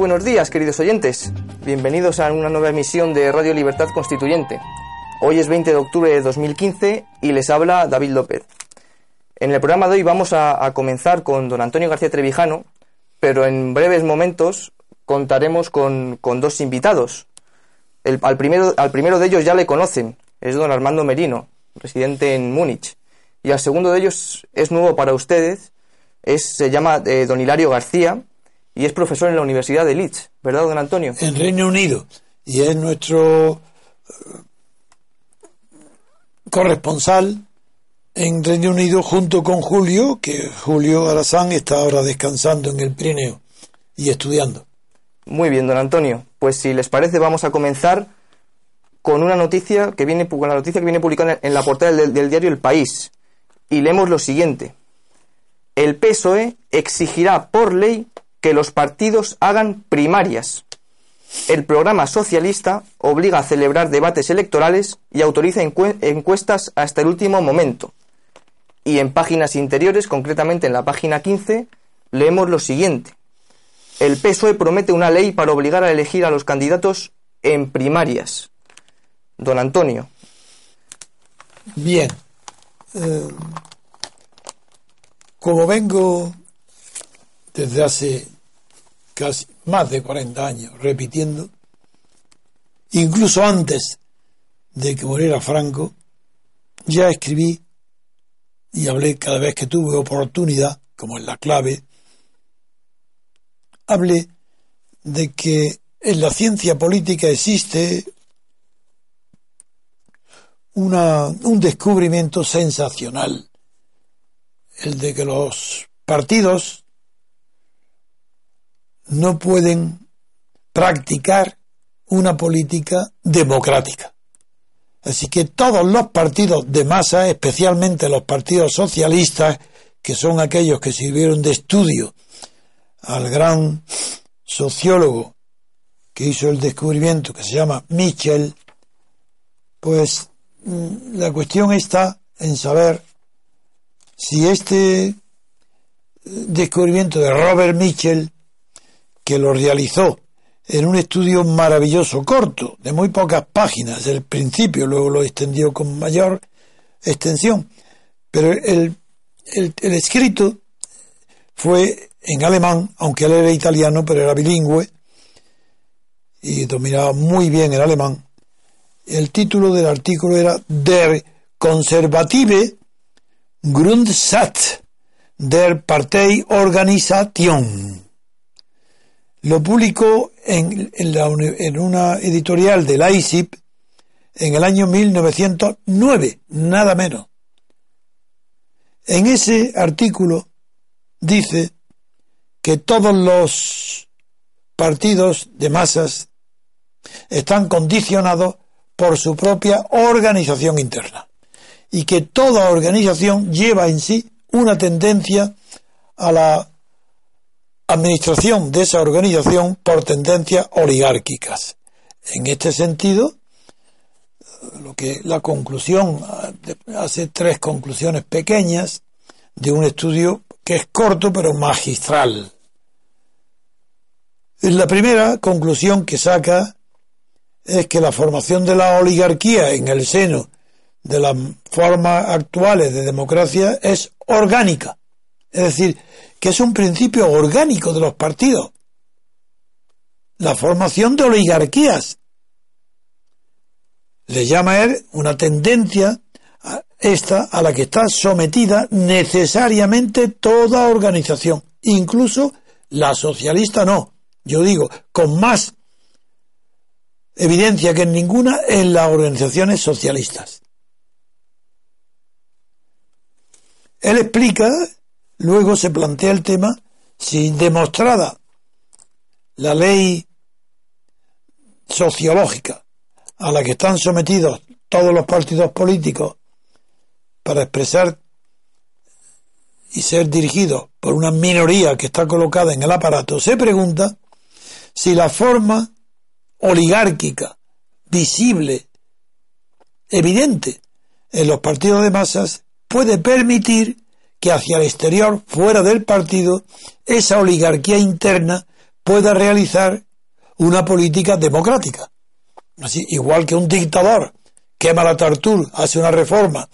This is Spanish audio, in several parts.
Buenos días, queridos oyentes. Bienvenidos a una nueva emisión de Radio Libertad Constituyente. Hoy es 20 de octubre de 2015 y les habla David López. En el programa de hoy vamos a, comenzar con don Antonio García Trevijano, pero en breves momentos contaremos con, dos invitados. Al, primero, al primero de ellos ya le conocen, es don Armando Merino, residente en Múnich. Y al segundo de ellos es nuevo para ustedes, es, se llama eh, don Hilario García y es profesor en la Universidad de Leeds, ¿verdad, don Antonio? en Reino Unido y es nuestro eh, corresponsal en Reino Unido junto con Julio, que Julio Arazán está ahora descansando en el Pirineo y estudiando. Muy bien, don Antonio. Pues si les parece, vamos a comenzar con una noticia que viene, con la noticia que viene publicada en la portada del, del diario El País. Y leemos lo siguiente. El PSOE exigirá por ley que los partidos hagan primarias. El programa socialista obliga a celebrar debates electorales y autoriza encue- encuestas hasta el último momento. Y en páginas interiores, concretamente en la página 15, leemos lo siguiente. El PSOE promete una ley para obligar a elegir a los candidatos en primarias. Don Antonio, Bien. Eh, como vengo desde hace casi más de 40 años repitiendo, incluso antes de que muriera Franco, ya escribí y hablé cada vez que tuve oportunidad, como es la clave, hablé de que en la ciencia política existe una, un descubrimiento sensacional, el de que los partidos no pueden practicar una política democrática. Así que todos los partidos de masa, especialmente los partidos socialistas, que son aquellos que sirvieron de estudio al gran sociólogo que hizo el descubrimiento, que se llama Mitchell, pues mm, la cuestión está en saber si este eh, descubrimiento de Robert Mitchell, que lo realizó en un estudio maravilloso, corto, de muy pocas páginas, el principio, luego lo extendió con mayor extensión, pero el, el, escrito fue en alemán, aunque él era italiano, pero era bilingüe y dominaba muy bien el alemán. El título del artículo era Der konservative Grundsatz der Parteiorganisation. Lo publicó en, en, la en una editorial del ISIP en el año 1909, nada menos. En ese artículo dice que todos los partidos de masas están condicionados por su propia organización interna y que toda organización lleva en sí una tendencia a la administración de esa organización por tendencias oligárquicas. En este sentido, lo que la conclusión hace tres conclusiones pequeñas de un estudio que es corto pero magistral. La primera conclusión que saca es que la formación de la oligarquía en el seno de las formas actuales de democracia es orgánica. Es decir, que es un principio orgánico de los partidos. La formación de oligarquías. Le llama él una tendencia esta a la que está sometida necesariamente toda organización, incluso la socialista no. Yo digo, con más evidencia que en ninguna en las organizaciones socialistas. Él explica, luego se plantea el tema, si demostrada la ley sociológica a la que están sometidos todos los partidos políticos para expresar y ser dirigidos por una minoría que está colocada en el aparato, se pregunta si la forma oligárquica, visible, evidente en los partidos de masas puede permitir que hacia el exterior, fuera del partido, esa oligarquía interna pueda realizar una política democrática. Así, igual que un dictador quema la Tartur, hace una reforma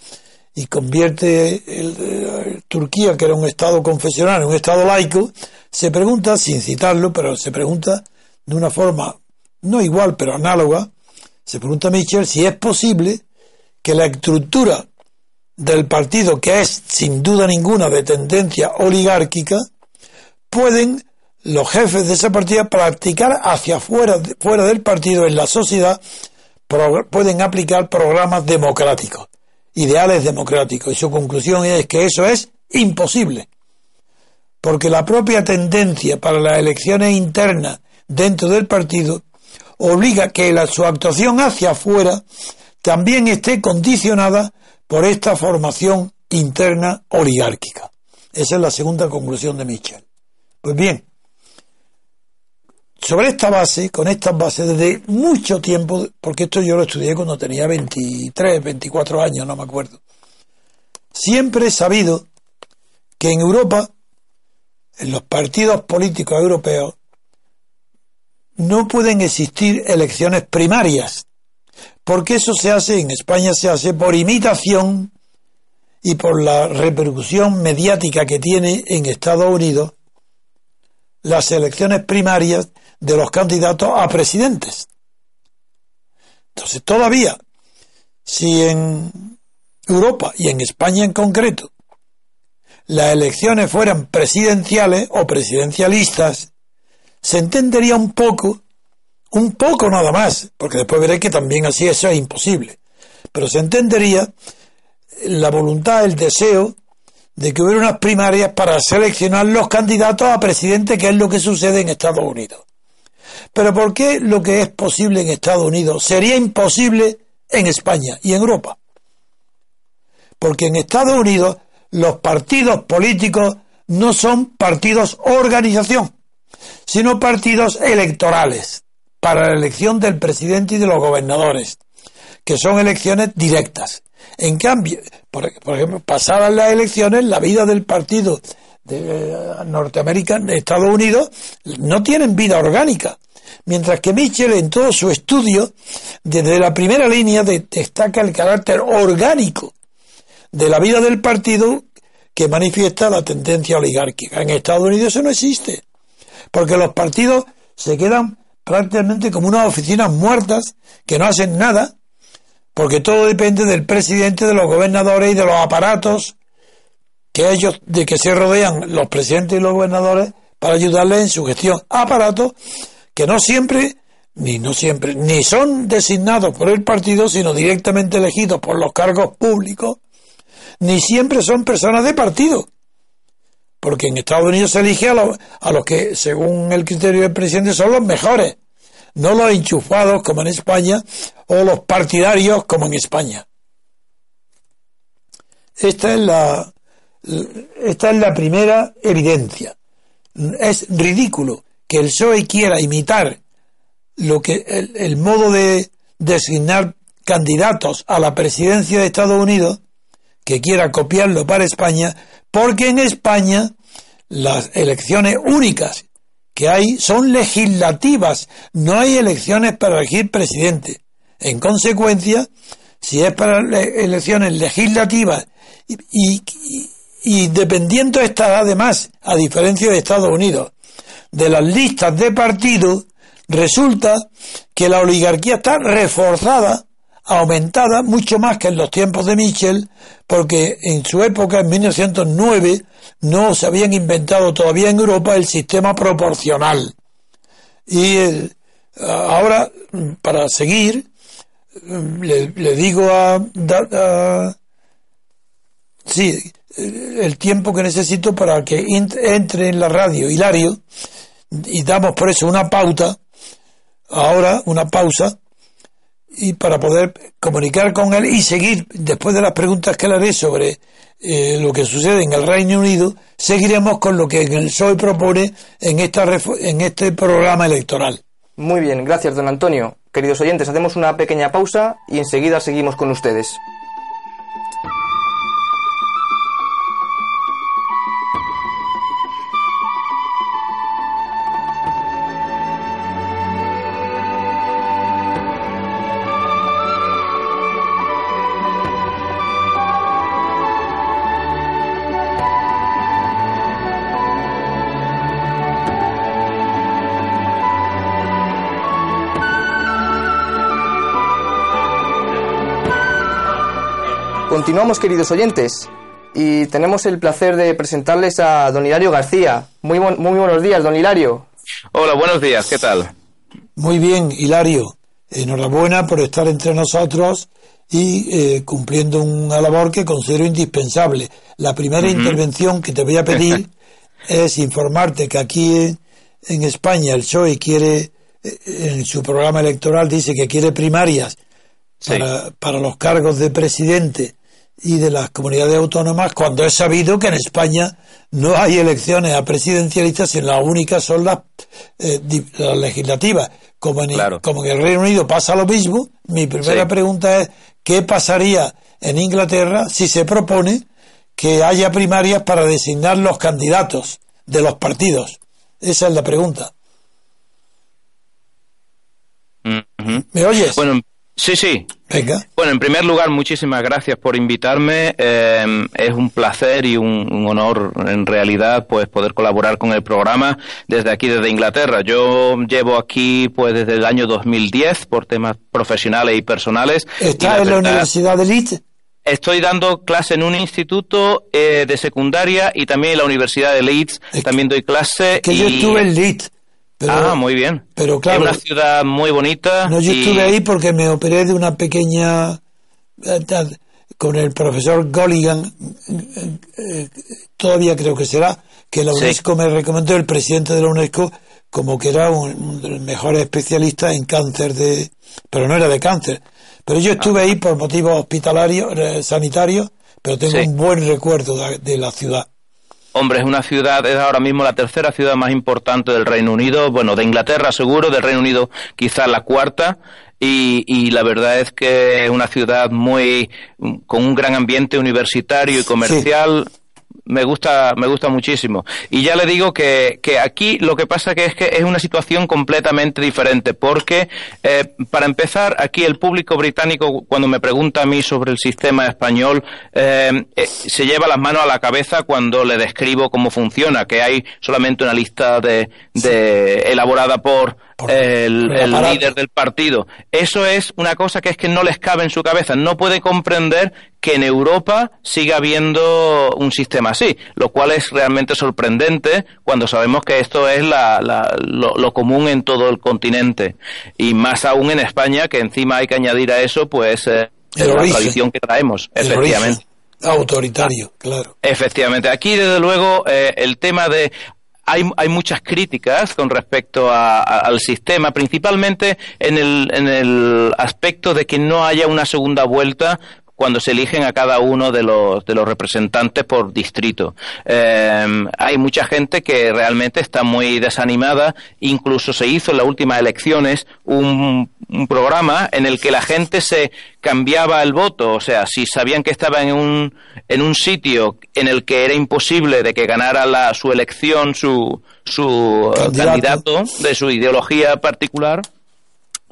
y convierte el, Turquía, que era un Estado confesional, en un Estado laico, se pregunta, sin citarlo, pero se pregunta de una forma no igual, pero análoga, se pregunta Michel si es posible que la estructura del partido, que es sin duda ninguna de tendencia oligárquica, pueden los jefes de esa partida practicar hacia fuera, fuera del partido en la sociedad, pueden aplicar programas democráticos ideales democráticos. Y su conclusión es que eso es imposible. Porque la propia tendencia para las elecciones internas dentro del partido obliga que la, su actuación hacia afuera también esté condicionada por esta formación interna oligárquica. Esa es la segunda conclusión de Michel. Pues bien, sobre esta base, con estas bases, desde mucho tiempo, porque esto yo lo estudié cuando tenía 23, 24 años, no me acuerdo, siempre he sabido que en Europa, en los partidos políticos europeos, no pueden existir elecciones primarias, porque eso se hace, en España se hace por imitación y por la repercusión mediática que tiene en Estados Unidos las elecciones primarias de los candidatos a presidentes. Entonces, todavía, si en Europa y en España en concreto las elecciones fueran presidenciales o presidencialistas, se entendería un poco, un poco nada más, porque después veré que también así eso es imposible, pero se entendería la voluntad, el deseo de que hubiera unas primarias para seleccionar los candidatos a presidente, que es lo que sucede en Estados Unidos. Pero ¿por qué lo que es posible en Estados Unidos sería imposible en España y en Europa? Porque en Estados Unidos los partidos políticos no son partidos organización, sino partidos electorales para la elección del presidente y de los gobernadores, que son elecciones directas. En cambio, por, ejemplo, pasadas las elecciones, la vida del partido de eh, Norteamérica, Estados Unidos, no tienen vida orgánica. Mientras que Mitchell, en todo su estudio, desde la primera línea, destaca el carácter orgánico de la vida del partido que manifiesta la tendencia oligárquica. En Estados Unidos eso no existe, porque los partidos se quedan prácticamente como unas oficinas muertas que no hacen nada, porque todo depende del presidente, de los gobernadores y de los aparatos que ellos, de que se rodean los presidentes y los gobernadores para ayudarles en su gestión. Aparatos que no siempre, ni no siempre, ni son designados por el partido, sino directamente elegidos por los cargos públicos, ni siempre son personas de partido. Porque en Estados Unidos se elige a los, a los que, según el criterio del presidente, son los mejores, no los enchufados como en España o los partidarios como en España. Esta es la, esta es la primera evidencia. Es ridículo que el PSOE quiera imitar lo que el, modo de designar candidatos a la presidencia de Estados Unidos, que quiera copiarlo para España, porque en España las elecciones únicas que hay son legislativas, no hay elecciones para elegir presidente. En consecuencia, si es para elecciones legislativas y, y, y dependiendo está además, a diferencia de Estados Unidos, de las listas de partidos, resulta que la oligarquía está reforzada, aumentada mucho más que en los tiempos de Michel, porque en su época, en 1909, no se habían inventado todavía en Europa el sistema proporcional. Y ahora, para seguir, le, digo a, a, sí, el tiempo que necesito para que entre en la radio Hilario y damos por eso una pauta ahora una pausa y para poder comunicar con él y seguir después de las preguntas que le haré sobre eh, lo que sucede en el Reino Unido seguiremos con lo que el PSOE propone en esta en este programa electoral. Muy bien gracias don Antonio. Queridos oyentes hacemos una pequeña pausa y enseguida seguimos con ustedes Continuamos, queridos oyentes, y tenemos el placer de presentarles a don Hilario García. Muy, muy buenos días, don Hilario. Hola, buenos días, ¿qué tal? Muy bien, Hilario. Enhorabuena por estar entre nosotros y eh, cumpliendo una labor que considero indispensable. La primera intervención que te voy a pedir es informarte que aquí en, España el PSOE quiere, eh, en su programa electoral dice que quiere primarias para, para los cargos de presidente y de las comunidades autónomas cuando es sabido que en España no hay elecciones a presidencialistas sino las únicas son las, eh, legislativas. Como en, como en el Reino Unido pasa lo mismo, mi primera pregunta es ¿qué pasaría en Inglaterra si se propone que haya primarias para designar los candidatos de los partidos? Esa es la pregunta. ¿Me oyes? Bueno, Sí, sí. Venga. Bueno, en primer lugar, muchísimas gracias por invitarme. Eh, es un placer y un, honor, en realidad, pues poder colaborar con el programa desde aquí, desde Inglaterra. Yo llevo aquí, pues, desde el año 2010 por temas profesionales y personales. ¿Está en la Universidad de Leeds? Estoy dando clase en un instituto eh, de secundaria y también en la Universidad de Leeds. también doy clase. Que yo estuve en Leeds ah, muy bien. Pero claro. Es una ciudad muy bonita. No, yo estuve ahí porque me operé de una pequeña. Eh, con el profesor Golligan, eh, eh, todavía creo que será, que la UNESCO me recomendó, el presidente de la UNESCO, como que era un, de los mejores especialistas en cáncer de. Pero no era de cáncer. Pero yo estuve ahí por motivos hospitalarios, sanitarios, pero tengo un buen recuerdo de la ciudad. Hombre, es una ciudad, es ahora mismo la tercera ciudad más importante del Reino Unido, bueno, de Inglaterra seguro, del Reino Unido quizá la cuarta, y, y, la verdad es que es una ciudad muy, con un gran ambiente universitario y comercial me gusta, me gusta muchísimo. Y ya le digo que, que aquí lo que pasa que es que es una situación completamente diferente, porque eh, para empezar, aquí el público británico, cuando me pregunta a mí sobre el sistema español, eh, eh, se lleva las manos a la cabeza cuando le describo cómo funciona, que hay solamente una lista de, de elaborada por el, líder del partido. Eso es una cosa que es que no les cabe en su cabeza. No puede comprender que en Europa siga habiendo un sistema así, lo cual es realmente sorprendente cuando sabemos que esto es lo, común en todo el continente y más aún en España, que encima hay que añadir a eso, pues eh, la tradición que traemos, efectivamente. Autoritario, claro. Efectivamente. Aquí, desde luego, eh, el tema de hay, hay muchas críticas con respecto al sistema, principalmente en el, en el aspecto de que no haya una segunda vuelta cuando se eligen a cada uno de los, de los representantes por distrito. Eh, hay mucha gente que realmente está muy desanimada, incluso se hizo en las últimas elecciones un, un programa en el que la gente se cambiaba el voto, o sea, si sabían que estaba en un, en un sitio en el que era imposible de que ganara la, su elección, su, su Candidato. candidato de su ideología particular,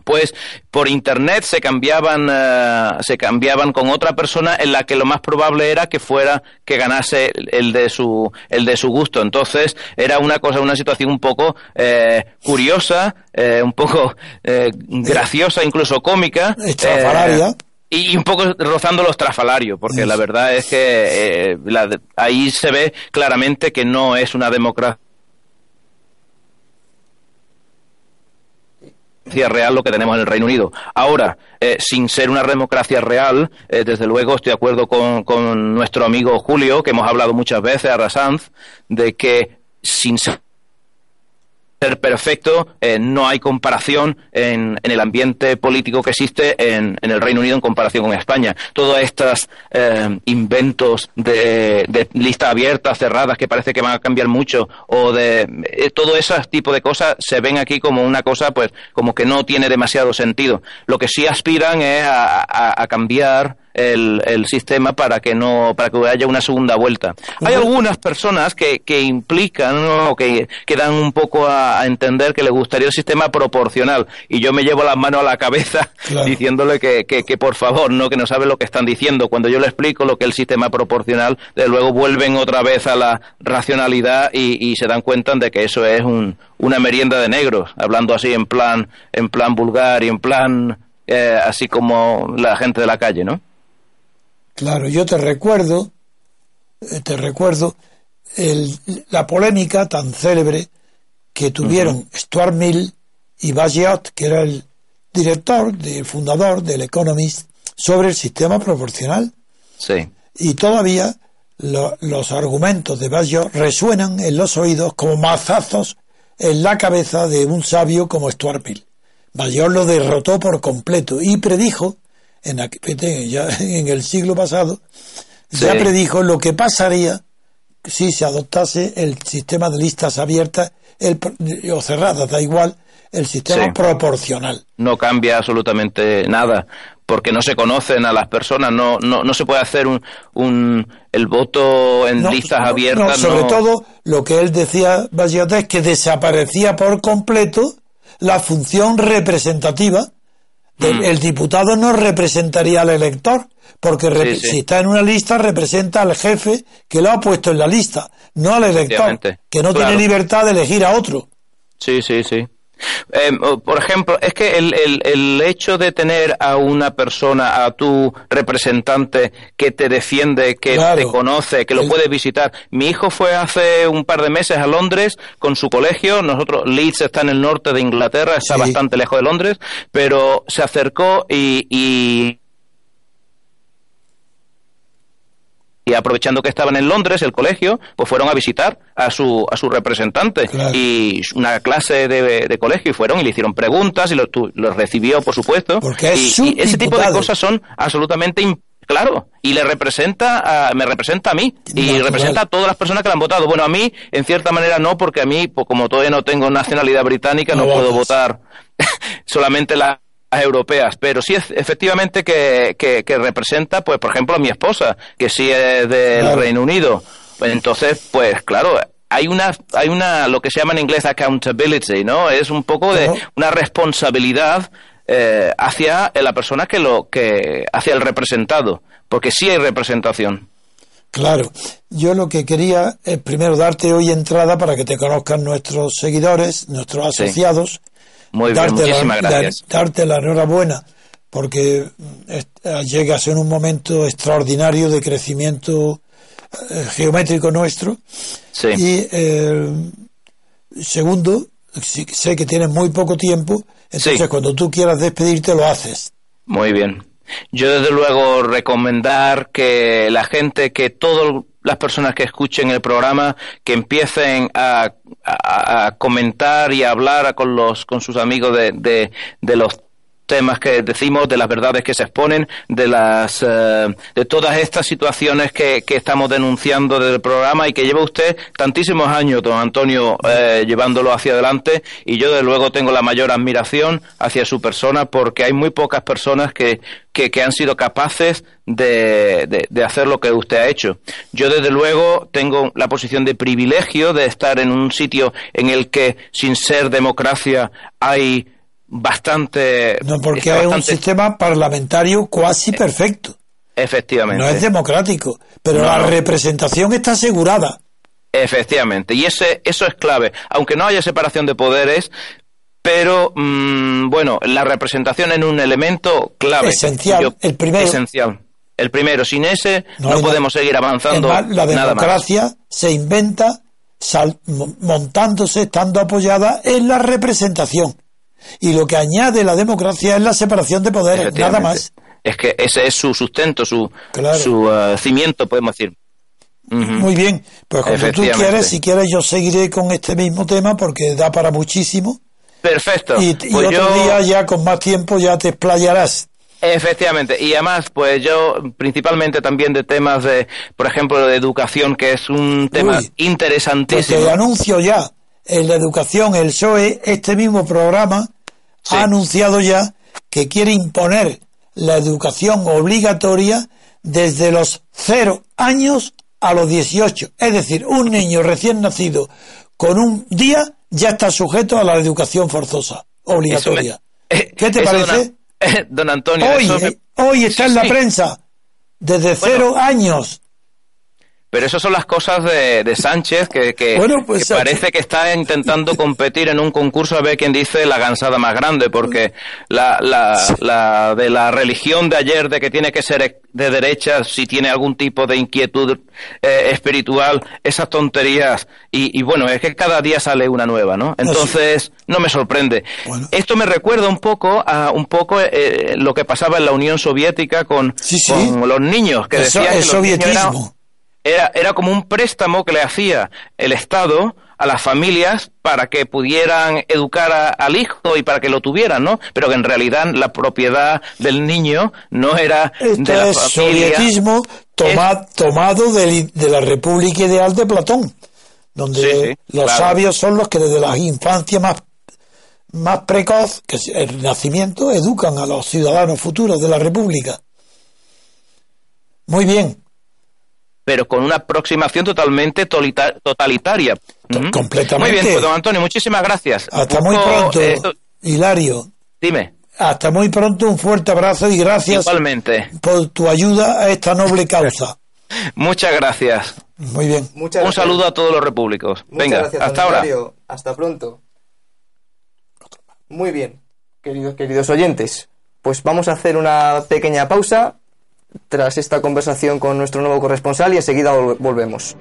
pues por internet se cambiaban eh, se cambiaban con otra persona en la que lo más probable era que fuera que ganase el de su el de su gusto. Entonces era una cosa una situación un poco eh, curiosa eh, un poco eh, graciosa incluso cómica y un poco rozando lo estrafalario, porque la verdad es que eh, la de- ahí se ve claramente que no es una democracia real lo que tenemos en el Reino Unido. Ahora, eh, sin ser una democracia real, eh, desde luego estoy de acuerdo con, con nuestro amigo Julio, que hemos hablado muchas veces, a Rasanz, de que sin ser ser perfecto, eh, no hay comparación en, en el ambiente político que existe en, en el Reino Unido en comparación con España. Todos estos eh, inventos de, de listas abiertas, cerradas, que parece que van a cambiar mucho, o de eh, todo ese tipo de cosas se ven aquí como una cosa, pues, como que no tiene demasiado sentido. Lo que sí aspiran es a, cambiar el, el sistema para que no para que haya una segunda vuelta. Hay algunas personas que, que implican o que, que dan un poco a, a entender que les gustaría el sistema proporcional. Y yo me llevo las manos a la cabeza Claro. diciéndole que, que, que por favor no que no sabe lo que están diciendo. Cuando yo le explico lo que es el sistema proporcional de luego vuelven otra vez a la racionalidad y, y se dan cuenta de que eso es un, una merienda de negros hablando así en plan en plan vulgar y en plan eh, así como la gente de la calle no Claro, yo te recuerdo, eh, te recuerdo el- la polémica tan célebre que tuvieron Stuart Mill y Bagehot, que era el director, el fundador del Economist, sobre el sistema proporcional. sí Y todavía lo- los argumentos de Bagehot resuenan en los oídos como mazazos en la cabeza de un sabio como Stuart Mill. Bagehot lo derrotó por completo y predijo, en, aqu- ya en el siglo pasado, ya predijo lo que pasaría si se adoptase el sistema de listas abiertas el, o cerradas, da igual, el sistema Sí. proporcional. no cambia absolutamente nada porque no se conocen a las personas no no, no se puede hacer un, un el voto en No, listas abiertas no, sobre todo, lo que él decía, Bayot, es que desaparecía por completo la función representativa. Mm. El diputado no representaría al elector, porque rep- Sí, sí. si está en una lista representa al jefe que lo ha puesto en la lista, no al elector, que no Claro. tiene libertad de elegir a otro. Sí, sí, sí. Eh, por ejemplo, es que el, el, el hecho de tener a una persona, a tu representante que te defiende, que Claro. te conoce, que lo El- puede visitar. Mi hijo fue hace un par de meses a Londres con su colegio. Nosotros, Leeds está en el norte de Inglaterra, está Sí. bastante lejos de Londres, pero se acercó y, y y aprovechando que estaban en Londres, el colegio, pues fueron a visitar a su, a su representante Claro. y una clase de, de colegio y fueron y le hicieron preguntas y los, tu- los recibió, por supuesto. Porque es y, su y ese tipo de cosas son absolutamente Claro, y le representa, a, me representa a mí y Natural. representa a todas las personas que le han votado. Bueno, a mí, en cierta manera, no, porque a mí, pues, como todavía no tengo nacionalidad británica, no, No puedo votar solamente las europeas, pero sí es efectivamente que, que, que representa, pues, por ejemplo, a mi esposa, que sí es del Claro. Reino Unido. Entonces, pues, claro, hay una, hay una, lo que se llama en inglés accountability, ¿no? Es un poco de una responsabilidad eh, hacia la persona que lo, que, hacia el representado, porque sí hay representación. Claro, yo lo que quería es primero darte hoy entrada para que te conozcan nuestros seguidores, nuestros Sí. Muy bien, darte muchísimas la, gracias. dar- darte la enhorabuena porque eh, llegas en un momento extraordinario de crecimiento eh, geométrico nuestro. Sí. Y eh, segundo, sé que tienes muy poco tiempo, entonces Sí. cuando tú quieras despedirte lo haces. Muy bien. Yo desde luego recomendar que la gente, que todas las personas que escuchen el programa, que empiecen a, a- comentar y a hablar con los con sus amigos de, de, de los temas que decimos, de las verdades que se exponen, de las eh, de todas estas situaciones que, que, estamos denunciando desde el programa y que lleva usted tantísimos años, don Antonio, eh, llevándolo hacia adelante y yo de luego tengo la mayor admiración hacia su persona porque hay muy pocas personas que, que, que han sido capaces de, de, de, hacer lo que usted ha hecho. Yo desde luego tengo la posición de privilegio de estar en un sitio en el que sin ser democracia hay bastante... No, porque hay un sistema parlamentario cuasi perfecto. Efectivamente. No es democrático, pero no, la representación está asegurada. Efectivamente, y ese, eso es clave. Aunque no haya separación de poderes, pero mmm, bueno, la representación es un elemento clave. Esencial, Yo, el primero. Esencial. El primero, sin ese no, no podemos seguir avanzando. Más, la democracia se inventa sal, montándose, estando apoyada en la representación. Y lo que añade la democracia es la separación de poderes, nada más. Es que ese es su sustento, su, claro. su uh, cimiento, podemos decir. Uh -huh. Muy bien, pues cuando tú quieres, si quieres, yo seguiré con este mismo tema porque da para muchísimo. Perfecto. Y, y pues otro yo... día, ya con más tiempo, ya te explayarás. Efectivamente, y además, pues yo, principalmente también de temas de, por ejemplo, de educación, que es un tema Uy, interesantísimo. Pues te anuncio ya, en la educación, el PSOE, este mismo programa, sí. ha anunciado ya que quiere imponer la educación obligatoria desde los cero años a los 18. Es decir, un niño recién nacido con un día ya está sujeto a la educación forzosa, obligatoria. Me, eh, ¿Qué te parece? Don, don Antonio, hoy, me... eh, hoy está en la sí. prensa, desde cero años. Pero eso son las cosas de, de Sánchez, que, que, bueno, pues, que parece que está intentando competir en un concurso a ver quién dice la gansada más grande, porque la, la, la de la religión de ayer de que tiene que ser de derecha si tiene algún tipo de inquietud eh, espiritual, esas tonterías, y, y, bueno, es que cada día sale una nueva, ¿no? Entonces, no me sorprende. Bueno. Esto me recuerda un poco a un poco eh, lo que pasaba en la Unión Soviética con, sí, sí. con los niños, que decían que los niños sovietismo era, era como un préstamo que le hacía el Estado a las familias para que pudieran educar a, al hijo y para que lo tuvieran, ¿no? Pero que en realidad la propiedad del niño no era Esto de la es familia. sovietismo toma, tomado de, de, la República Ideal de Platón, donde sí, sí, los claro. sabios son los que desde la infancia más más precoz, que es el nacimiento, educan a los ciudadanos futuros de la República. Muy bien, pero con una aproximación totalmente totalitaria. Completamente. Muy bien, pues, don Antonio, muchísimas gracias. Hasta muy pronto, eh, Hilario. Dime. Hasta muy pronto, un fuerte abrazo y gracias Igualmente. por tu ayuda a esta noble causa. Muchas gracias. Muy bien. Muchas un saludo a todos los repúblicos. Muchas Venga, gracias, hasta ahora. Hasta pronto. Muy bien, queridos, queridos oyentes. Pues vamos a hacer una pequeña pausa tras esta conversación con nuestro nuevo corresponsal y enseguida volvemos.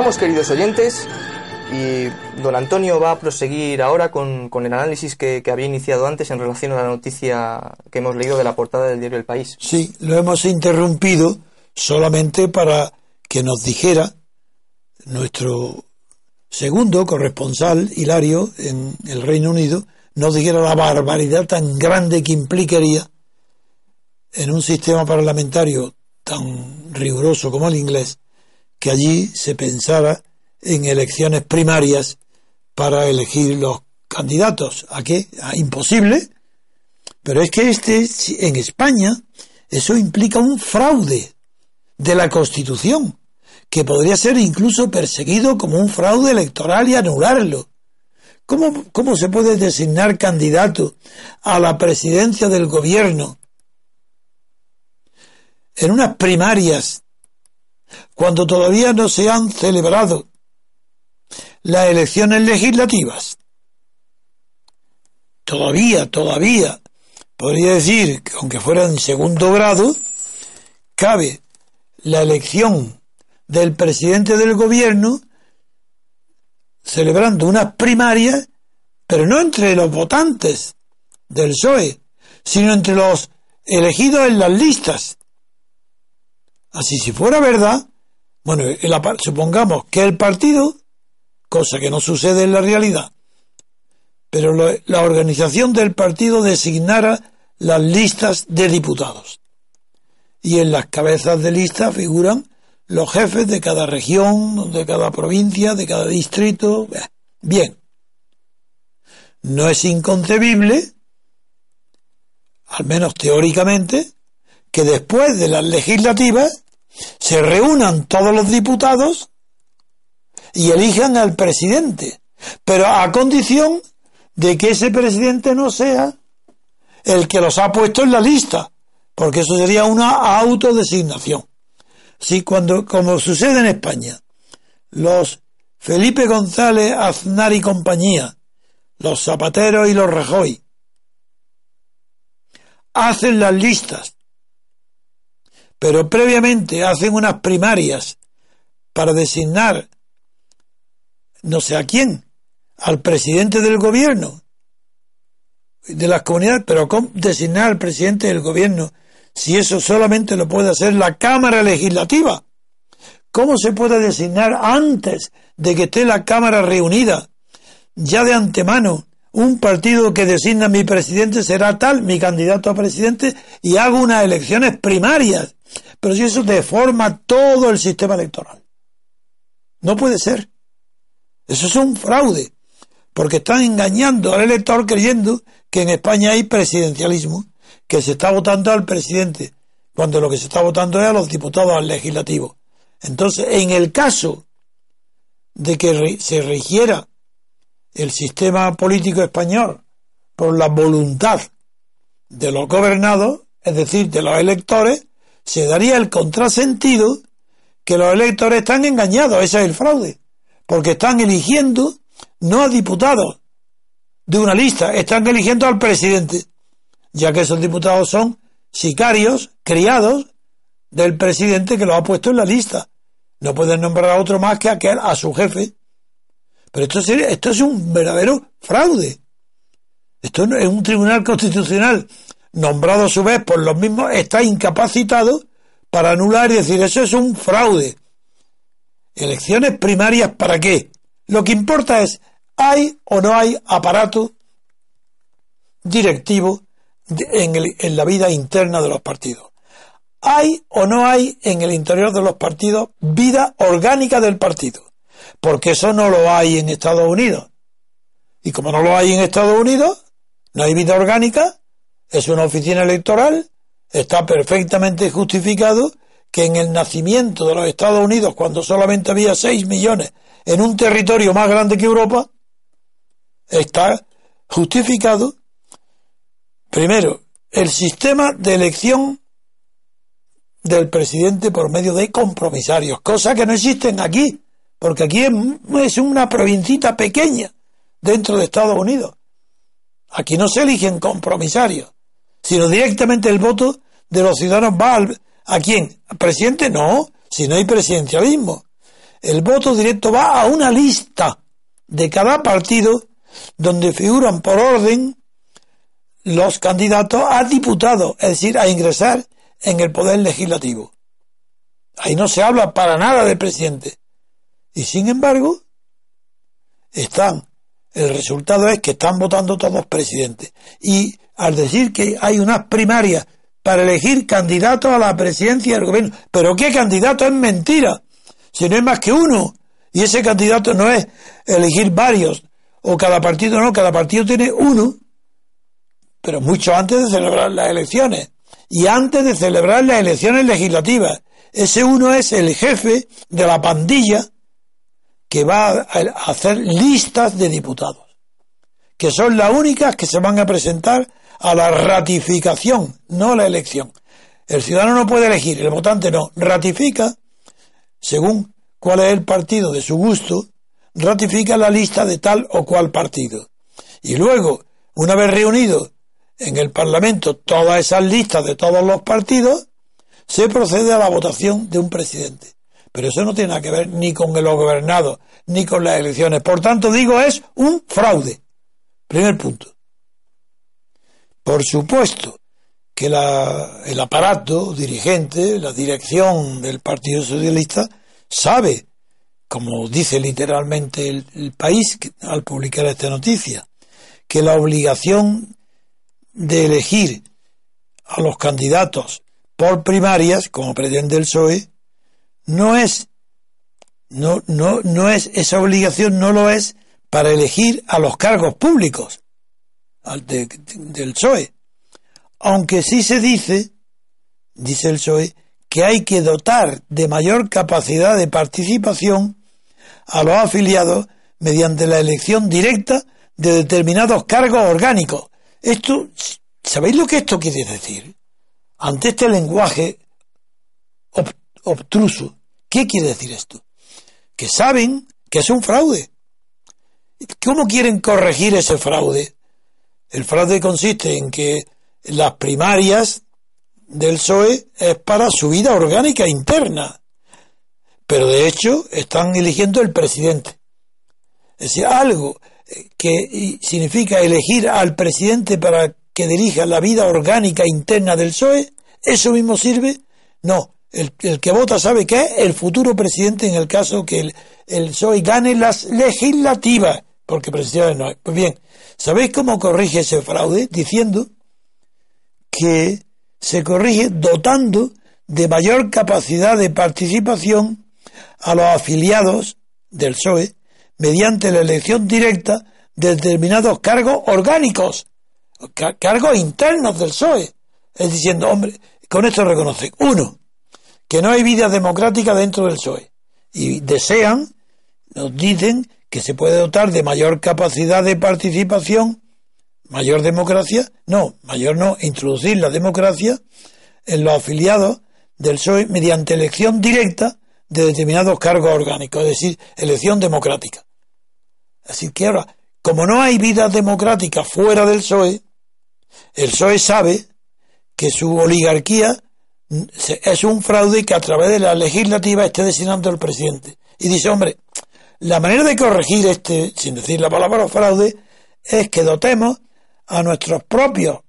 Continuamos, queridos oyentes, y don Antonio va a proseguir ahora con, el análisis que, que, había iniciado antes en relación a la noticia que hemos leído de la portada del diario El País. Sí, lo hemos interrumpido solamente para que nos dijera nuestro segundo corresponsal, Hilario, en el Reino Unido, nos dijera la barbaridad tan grande que implicaría en un sistema parlamentario tan riguroso como el inglés, que allí se pensara en elecciones primarias para elegir los candidatos. ¿A qué? ¿A imposible? Pero es que este, en España, eso implica un fraude de la Constitución, que podría ser incluso perseguido como un fraude electoral y anularlo. ¿Cómo, cómo se puede designar candidato a la presidencia del gobierno en unas primarias cuando todavía no se han celebrado las elecciones legislativas. Todavía, todavía. podría decir que aunque fuera en segundo grado, cabe la elección del presidente del gobierno celebrando unas primarias, pero no entre los votantes del PSOE, sino entre los elegidos en las listas. Así si fuera verdad, bueno, supongamos que el partido, cosa que no sucede en la realidad, pero la organización del partido designara las listas de diputados. Y en las cabezas de lista figuran los jefes de cada región, de cada provincia, de cada distrito. Bien. No es inconcebible, al menos teóricamente, que después de las legislativas se reúnan todos los diputados y elijan al presidente, pero a condición de que ese presidente no sea el que los ha puesto en la lista, porque eso sería una autodesignación. Si cuando, como sucede en España, los Felipe González Aznar y compañía, los Zapateros y los Rajoy, hacen las listas, pero previamente hacen unas primarias para designar no sé a quién, al presidente del gobierno de las comunidades, pero ¿cómo designar al presidente del gobierno si eso solamente lo puede hacer la Cámara Legislativa? ¿Cómo se puede designar antes de que esté la Cámara reunida, ya de antemano, un partido que designa mi presidente será tal, mi candidato a presidente, y hago unas elecciones primarias? Pero si eso deforma todo el sistema electoral. No puede ser. Eso es un fraude porque están engañando al elector creyendo que en España hay presidencialismo, que se está votando al presidente, cuando lo que se está votando es a los diputados al legislativo. Entonces, en el caso de que se rigiera el sistema político español por la voluntad de los gobernados, es decir, de los electores, se daría el contrasentido que los electores están engañados, ese es el fraude, porque están eligiendo no a diputados de una lista, están eligiendo al presidente, ya que esos diputados son sicarios, criados del presidente que lo ha puesto en la lista. No pueden nombrar a otro más que a, aquel, a su jefe. Pero esto es, esto es un verdadero fraude. Esto es un tribunal constitucional nombrado a su vez por los mismos, está incapacitado para anular y decir eso es un fraude. Elecciones primarias para qué? Lo que importa es, ¿hay o no hay aparato directivo en, la vida interna de los partidos? ¿Hay o no hay en el interior de los partidos vida orgánica del partido? Porque eso no lo hay en Estados Unidos. Y como no lo hay en Estados Unidos, no hay vida orgánica, es una oficina electoral, está perfectamente justificado que en el nacimiento de los Estados Unidos, cuando solamente había 6 millones en un territorio más grande que Europa, está justificado, primero, el sistema de elección del presidente por medio de compromisarios, cosa que no existen aquí, porque aquí es una provincita pequeña dentro de Estados Unidos. Aquí no se eligen compromisarios, sino directamente el voto de los ciudadanos va ¿A quién? ¿Al presidente? No, si no hay presidencialismo. El voto directo va a una lista de cada partido donde figuran por orden los candidatos a diputados, es decir, a ingresar en el poder legislativo. Ahí no se habla para nada del presidente. Y sin embargo, están, el resultado es que están votando todos presidentes. Y al decir que hay unas primarias para elegir candidato a la presidencia del gobierno. Pero ¿qué candidato? Es mentira. Si no es más que uno. Y ese candidato no es elegir varios. O cada partido no, cada partido tiene uno. Pero mucho antes de celebrar las elecciones. Y antes de celebrar las elecciones legislativas. Ese uno es el jefe de la pandilla que va a hacer listas de diputados. Que son las únicas que se van a presentar a la ratificación, no a la elección. El ciudadano no puede elegir, el votante no, ratifica, según cuál es el partido de su gusto, ratifica la lista de tal o cual partido. Y luego, una vez reunido en el Parlamento todas esas listas de todos los partidos, se procede a la votación de un presidente. Pero eso no tiene nada que ver ni con los gobernados, ni con las elecciones. Por tanto, digo, es un fraude. Primer punto. Por supuesto que el aparato dirigente, la dirección del Partido Socialista, sabe, como dice literalmente el, el país al publicar esta noticia, que la obligación de elegir a los candidatos por primarias, como pretende el PSOE, no es, no, no, no es, esa obligación no lo es para elegir a los cargos públicos del PSOE. Aunque sí se dice, dice el PSOE, que hay que dotar de mayor capacidad de participación a los afiliados mediante la elección directa de determinados cargos orgánicos. Esto, ¿sabéis lo que esto quiere decir? Ante este lenguaje obtruso, ¿qué quiere decir esto? Que saben que es un fraude. ¿Cómo quieren corregir ese fraude? El fraude consiste en que las primarias del PSOE es para su vida orgánica interna. Pero de hecho están eligiendo el presidente. Es decir, algo que significa elegir al presidente para que dirija la vida orgánica interna del PSOE, ¿eso mismo sirve? No, el, que vota sabe que es el futuro presidente en el caso que el, el PSOE gane las legislativas, porque presidente no hay. Pues bien, ¿sabéis cómo corrige ese fraude? Diciendo que se corrige dotando de mayor capacidad de participación a los afiliados del PSOE mediante la elección directa de determinados cargos orgánicos, cargos internos del PSOE. Es diciendo, hombre, con esto reconocen, uno, que no hay vida democrática dentro del PSOE. Y desean, nos dicen, que se puede dotar de mayor capacidad de participación, mayor democracia, no, mayor no, introducir la democracia en los afiliados del PSOE mediante elección directa de determinados cargos orgánicos, es decir, elección democrática. Así que ahora, como no hay vida democrática fuera del PSOE, el PSOE sabe que su oligarquía es un fraude que a través de la legislativa esté designando el presidente. Y dice, hombre, la manera de corregir este, sin decir la palabra fraude, es que dotemos a nuestros propios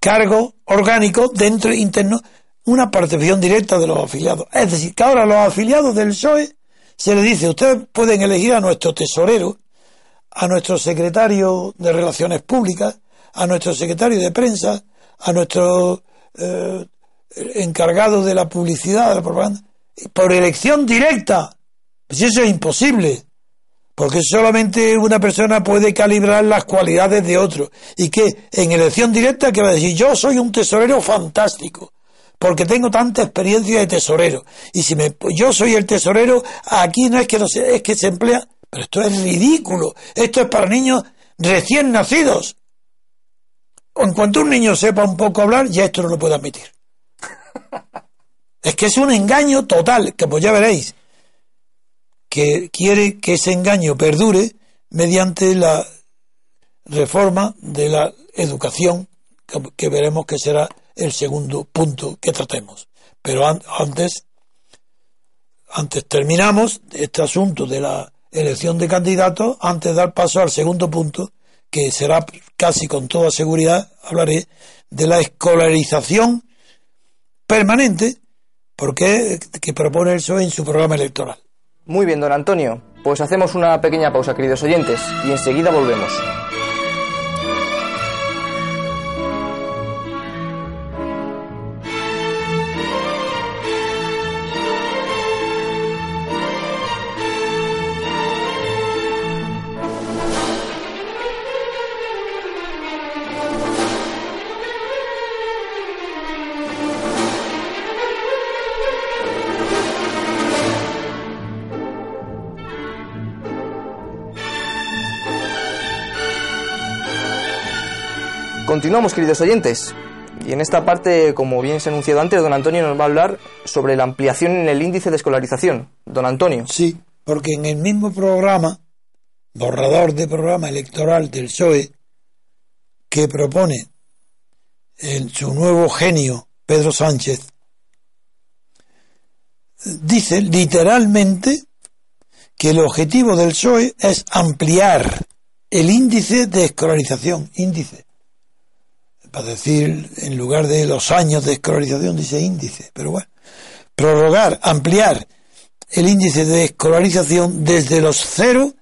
cargos orgánicos dentro interno una participación directa de los afiliados. Es decir, que ahora los afiliados del PSOE se le dice, ustedes pueden elegir a nuestro tesorero, a nuestro secretario de Relaciones Públicas, a nuestro secretario de Prensa, a nuestro eh, encargado de la publicidad, de la propaganda, por elección directa. Pues eso es imposible, porque solamente una persona puede calibrar las cualidades de otro. Y que en elección directa, que va a decir, yo soy un tesorero fantástico, porque tengo tanta experiencia de tesorero. Y si me, yo soy el tesorero, aquí no es que no se, es que se emplea, pero esto es ridículo. Esto es para niños recién nacidos. En cuanto un niño sepa un poco hablar, ya esto no lo puede admitir. Es que es un engaño total, que pues ya veréis, que quiere que ese engaño perdure mediante la reforma de la educación, que veremos que será el segundo punto que tratemos. Pero antes, antes terminamos este asunto de la elección de candidatos, antes de dar paso al segundo punto, que será casi con toda seguridad, hablaré de la escolarización permanente, porque que propone el PSOE en su programa electoral. Muy bien, don Antonio. Pues hacemos una pequeña pausa, queridos oyentes, y enseguida volvemos. Continuamos, queridos oyentes. Y en esta parte, como bien se ha anunciado antes, don Antonio nos va a hablar sobre la ampliación en el índice de escolarización. Don Antonio. Sí, porque en el mismo programa, borrador de programa electoral del PSOE, que propone su nuevo genio, Pedro Sánchez, dice literalmente que el objetivo del PSOE es ampliar el índice de escolarización, índice. Para decir, en lugar de los años de escolarización, dice índice, pero bueno, prorrogar, ampliar el índice de escolarización desde los 0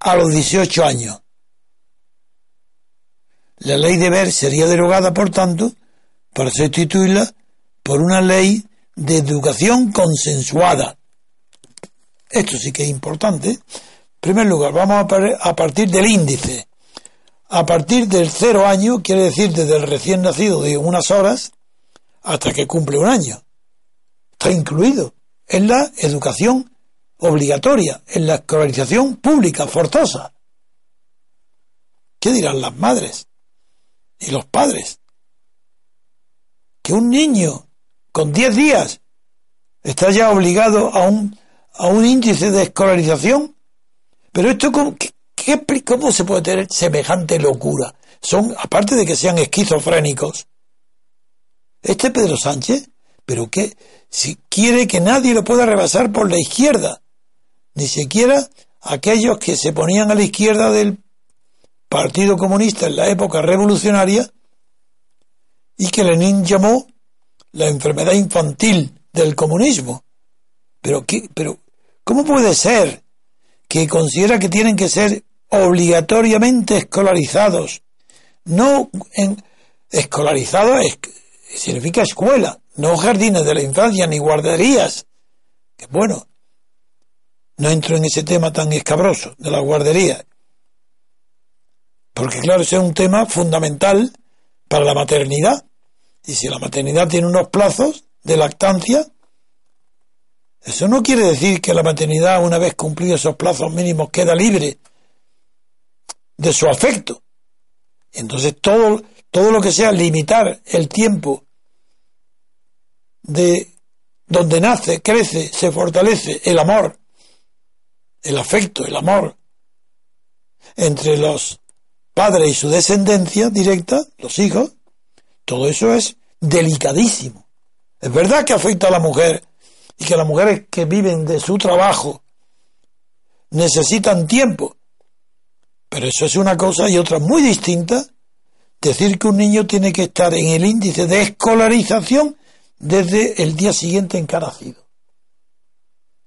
a los 18 años. La ley de ver sería derogada, por tanto, para sustituirla por una ley de educación consensuada. Esto sí que es importante. En primer lugar, vamos a partir del índice. A partir del cero año, quiere decir desde el recién nacido de unas horas hasta que cumple un año. Está incluido en la educación obligatoria, en la escolarización pública, forzosa. ¿Qué dirán las madres y los padres? Que un niño con 10 días está ya obligado a un, a un índice de escolarización. Pero esto, ¿cómo, ¿cómo se puede tener semejante locura? Son, aparte de que sean esquizofrénicos, este Pedro Sánchez, pero que si quiere que nadie lo pueda rebasar por la izquierda, ni siquiera aquellos que se ponían a la izquierda del Partido Comunista en la época revolucionaria y que Lenin llamó la enfermedad infantil del comunismo. Pero, ¿qué, pero ¿cómo puede ser que considera que tienen que ser obligatoriamente escolarizados? No escolarizados significa escuela, no jardines de la infancia ni guarderías. Que bueno, no entro en ese tema tan escabroso de la guardería. Porque claro, es un tema fundamental para la maternidad. Y si la maternidad tiene unos plazos de lactancia, eso no quiere decir que la maternidad, una vez cumplidos esos plazos mínimos, queda libre de su afecto. Entonces todo, todo lo que sea limitar el tiempo de donde nace, crece, se fortalece el amor, el afecto, el amor entre los padres y su descendencia directa, los hijos, todo eso es delicadísimo. Es verdad que afecta a la mujer y que las mujeres que viven de su trabajo necesitan tiempo. Pero eso es una cosa y otra muy distinta. Decir que un niño tiene que estar en el índice de escolarización desde el día siguiente en.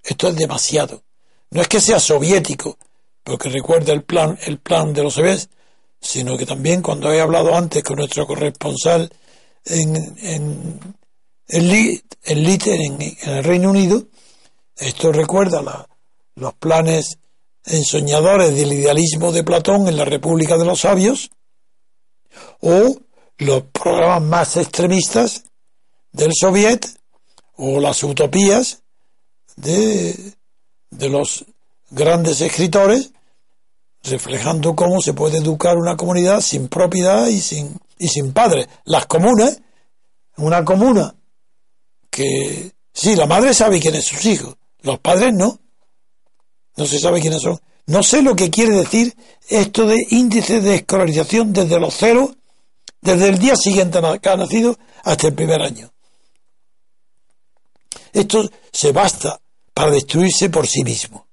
Esto es demasiado. No es que sea soviético, porque recuerda el plan, el plan de los soviets, sino que también cuando he hablado antes con nuestro corresponsal en, en, en, en, el Reino Unido, esto recuerda los planes ensoñadores del idealismo de Platón en la República de los Sabios, o los programas más extremistas del Soviet, o las utopías de, de los grandes escritores reflejando cómo se puede educar una comunidad sin propiedad y sin, y sin padres. Las comunas, una comuna que sí, la madre sabe quién es sus hijos, los padres no. No se sabe quiénes son. No sé lo que quiere decir esto de índice de escolarización desde los ceros, desde el día siguiente que ha nacido hasta el primer año. Esto se basta para destruirse por sí mismo.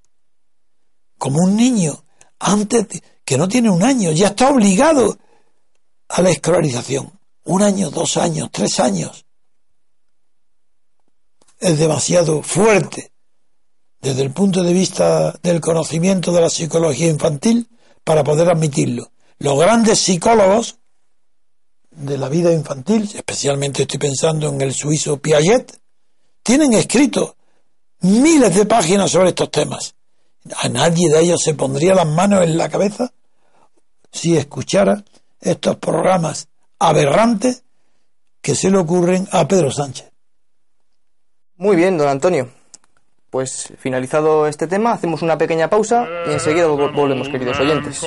Como un niño antes que no tiene un año, ya está obligado a la escolarización. Un año, dos años, tres años. Es demasiado fuerte desde el punto de vista del conocimiento de la psicología infantil para poder admitirlo. Los grandes psicólogos de la vida infantil, especialmente estoy pensando en el suizo Piaget, tienen escrito miles de páginas sobre estos temas. A nadie de ellos se pondría las manos en la cabeza si escuchara estos programas aberrantes que se le ocurren a Pedro Sánchez. Muy bien, don Antonio. Pues finalizado este tema, hacemos una pequeña pausa y enseguida vol volvemos, queridos oyentes.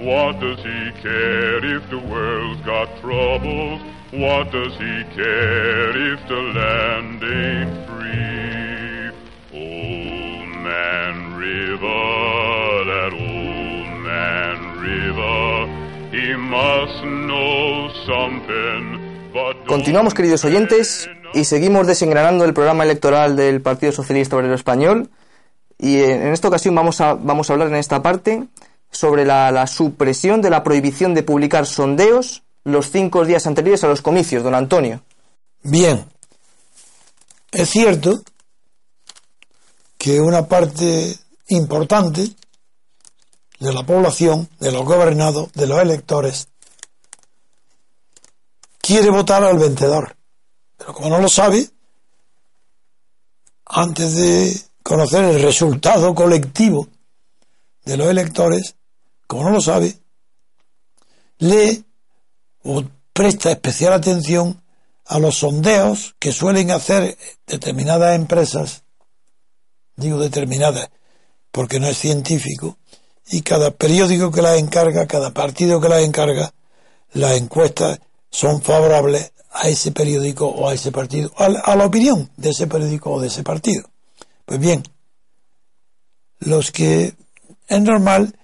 What does he care if the world's got troubles? What does he care if the land ain't free? Old Man River, that old man river. Continuamos, queridos oyentes, y seguimos desengranando el programa electoral del Partido Socialista Obrero Español. Y en esta ocasión vamos a, vamos a hablar en esta parte sobre la, la supresión de la prohibición de publicar sondeos los cinco días anteriores a los comicios, don Antonio. Bien, es cierto que una parte importante de la población, de los gobernados, de los electores, quiere votar al vencedor. Pero como no lo sabe, antes de conocer el resultado colectivo de los electores, como no lo sabe, lee o presta especial atención a los sondeos que suelen hacer determinadas empresas, digo determinadas porque no es científico, y cada periódico que las encarga, cada partido que las encarga, las encuestas son favorables a ese periódico o a ese partido, a la, opinión de ese periódico o de ese partido. Pues bien, los que es normal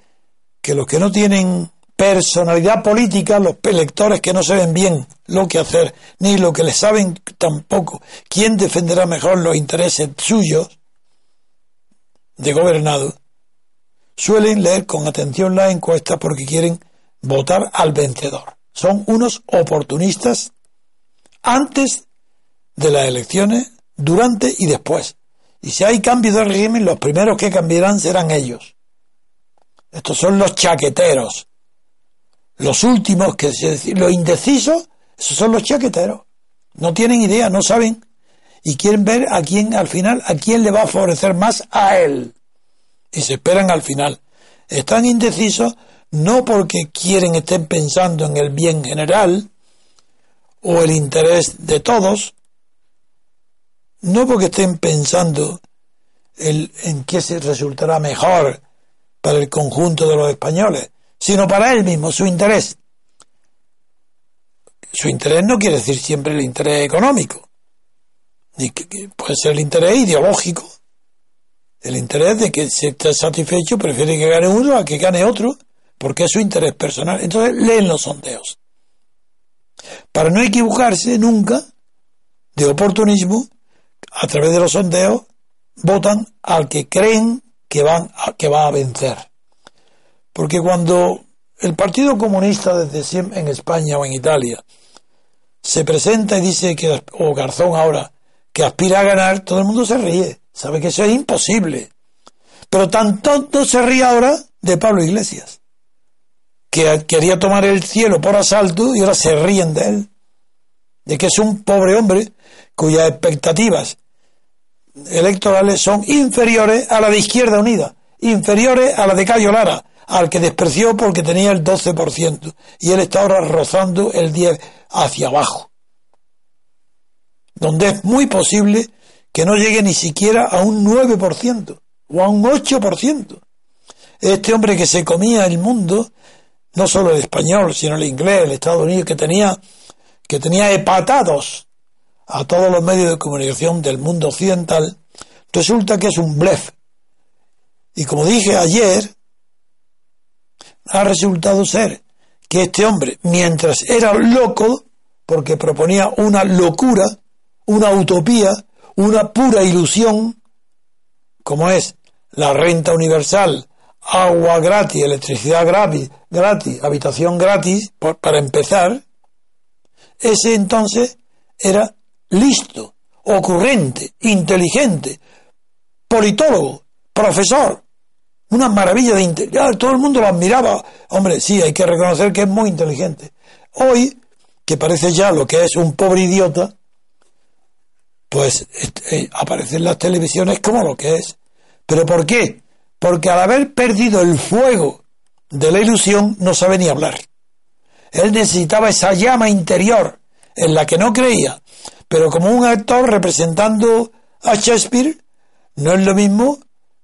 que los que no tienen personalidad política, los electores que no saben bien lo que hacer, ni lo que les saben tampoco, quién defenderá mejor los intereses suyos de gobernado, suelen leer con atención las encuestas porque quieren votar al vencedor. Son unos oportunistas antes de las elecciones, durante y después. Y si hay cambio de régimen, los primeros que cambiarán serán ellos. Estos son los chaqueteros. Los últimos, que los indecisos, esos son los chaqueteros. No tienen idea, no saben. Y quieren ver a quién, al final, a quién le va a favorecer más a él. Y se esperan al final. Están indecisos no porque quieren, estén pensando en el bien general o el interés de todos, no porque estén pensando en qué se resultará mejor para el conjunto de los españoles, sino para él mismo, su interés. Su interés no quiere decir siempre el interés económico, ni que puede ser el interés ideológico, el interés de que se esté satisfecho, prefiere que gane uno a que gane otro, porque es su interés personal. Entonces leen los sondeos. Para no equivocarse nunca de oportunismo, a través de los sondeos, votan al que creen que, van a, que va a vencer. Porque cuando el Partido Comunista desde siempre en España o en Italia se presenta y dice que, o Garzón ahora, que aspira a ganar, todo el mundo se ríe, sabe que eso es imposible. Pero tan tonto se ríe ahora de Pablo Iglesias, que quería tomar el cielo por asalto y ahora se ríen de él, de que es un pobre hombre cuyas expectativas electorales son inferiores a la de Izquierda Unida, inferiores a la de Cayo Lara, al que despreció porque tenía el 12%, y él está ahora rozando el 10% hacia abajo, donde es muy posible que no llegue ni siquiera a un 9% o a un 8%. Este hombre que se comía el mundo, no solo el español, sino el inglés, el Estados Unidos, que tenía, que tenía hepatados a todos los medios de comunicación del mundo occidental, resulta que es un blef. Y como dije ayer, ha resultado ser que este hombre, mientras era loco, porque proponía una locura, una utopía, una pura ilusión, como es la renta universal, agua gratis, electricidad gratis, gratis habitación gratis, para empezar, ese entonces era listo, ocurrente, inteligente, politólogo, profesor, una maravilla de inteligencia. Todo el mundo lo admiraba. Hombre, sí, hay que reconocer que es muy inteligente. Hoy, que parece ya lo que es un pobre idiota, pues eh, aparece en las televisiones como lo que es. ¿Pero por qué? Porque al haber perdido el fuego de la ilusión no sabe ni hablar. Él necesitaba esa llama interior en la que no creía. Pero como un actor representando a Shakespeare, no es lo mismo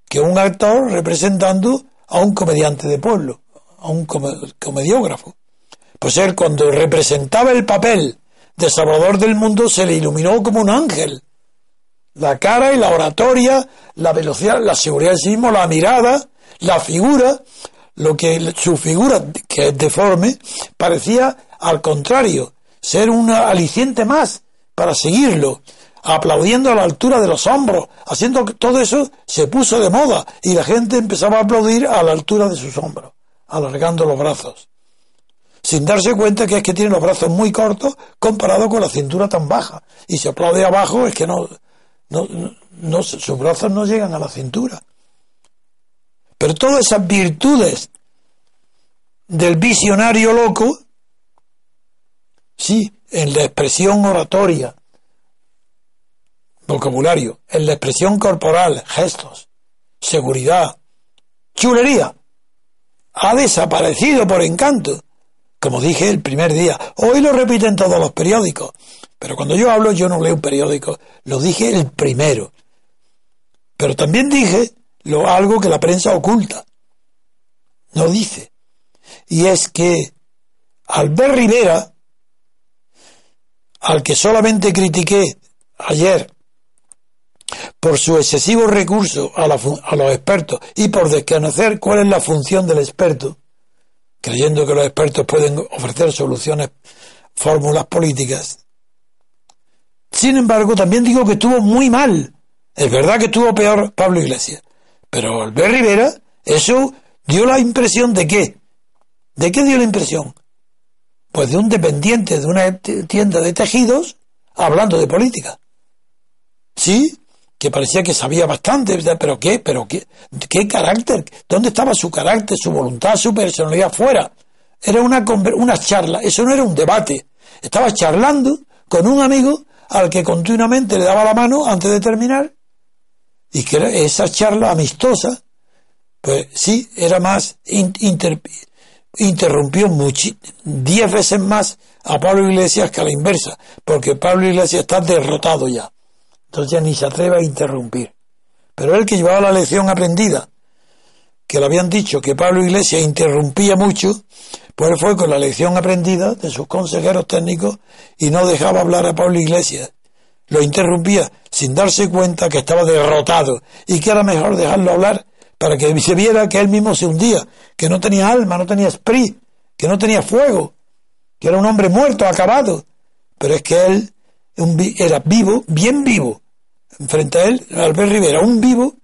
que un actor representando a un comediante de pueblo, a un comediógrafo. Pues él cuando representaba el papel de Salvador del mundo se le iluminó como un ángel. La cara y la oratoria, la velocidad, la seguridad del sí mismo, la mirada, la figura, lo que su figura, que es deforme, parecía Al contrario, ser un aliciente más para seguirlo, aplaudiendo a la altura de los hombros, haciendo que todo eso se puso de moda y la gente empezaba a aplaudir a la altura de sus hombros, alargando los brazos, sin darse cuenta que es que tiene los brazos muy cortos comparado con la cintura tan baja. Y si aplaude abajo es que no, no, no sus brazos no llegan a la cintura. Pero todas esas virtudes del visionario loco, sí, en la expresión oratoria, vocabulario, en la expresión corporal, gestos, seguridad, chulería, ha desaparecido por encanto. Como dije el primer día, hoy lo repiten todos los periódicos, pero cuando yo hablo yo no leo un periódico, lo dije el primero. Pero también dije lo, algo que la prensa oculta, no dice, y es que Albert Rivera, al que solamente critiqué ayer por su excesivo recurso a, a, los expertos y por desconocer cuál es la función del experto, creyendo que los expertos pueden ofrecer soluciones, fórmulas políticas. Sin embargo, también digo que estuvo muy mal. Es verdad que estuvo peor Pablo Iglesias. Pero Albert Rivera, eso dio la impresión de qué. ¿De qué dio la impresión? Pues de un dependiente de una tienda de tejidos hablando de política. Sí, que parecía que sabía bastante, pero qué, pero qué, qué carácter, dónde estaba su carácter, su voluntad, su personalidad fuera. Era una, una charla, eso no era un debate. Estaba charlando con un amigo al que continuamente le daba la mano antes de terminar y que esa charla amistosa, pues sí, era más, interrumpió diez veces más a Pablo Iglesias que a la inversa, porque Pablo Iglesias está derrotado ya. Entonces ya ni se atreve a interrumpir. Pero él que llevaba la lección aprendida, que le habían dicho que Pablo Iglesias interrumpía mucho, pues fue con la lección aprendida de sus consejeros técnicos y no dejaba hablar a Pablo Iglesias. Lo interrumpía sin darse cuenta que estaba derrotado y que era mejor dejarlo hablar para que se viera que él mismo se hundía, que no tenía alma, no tenía esprit, que no tenía fuego, que era un hombre muerto, acabado. Pero es que él era vivo, bien vivo. Frente a él, Albert Rivera, un vivo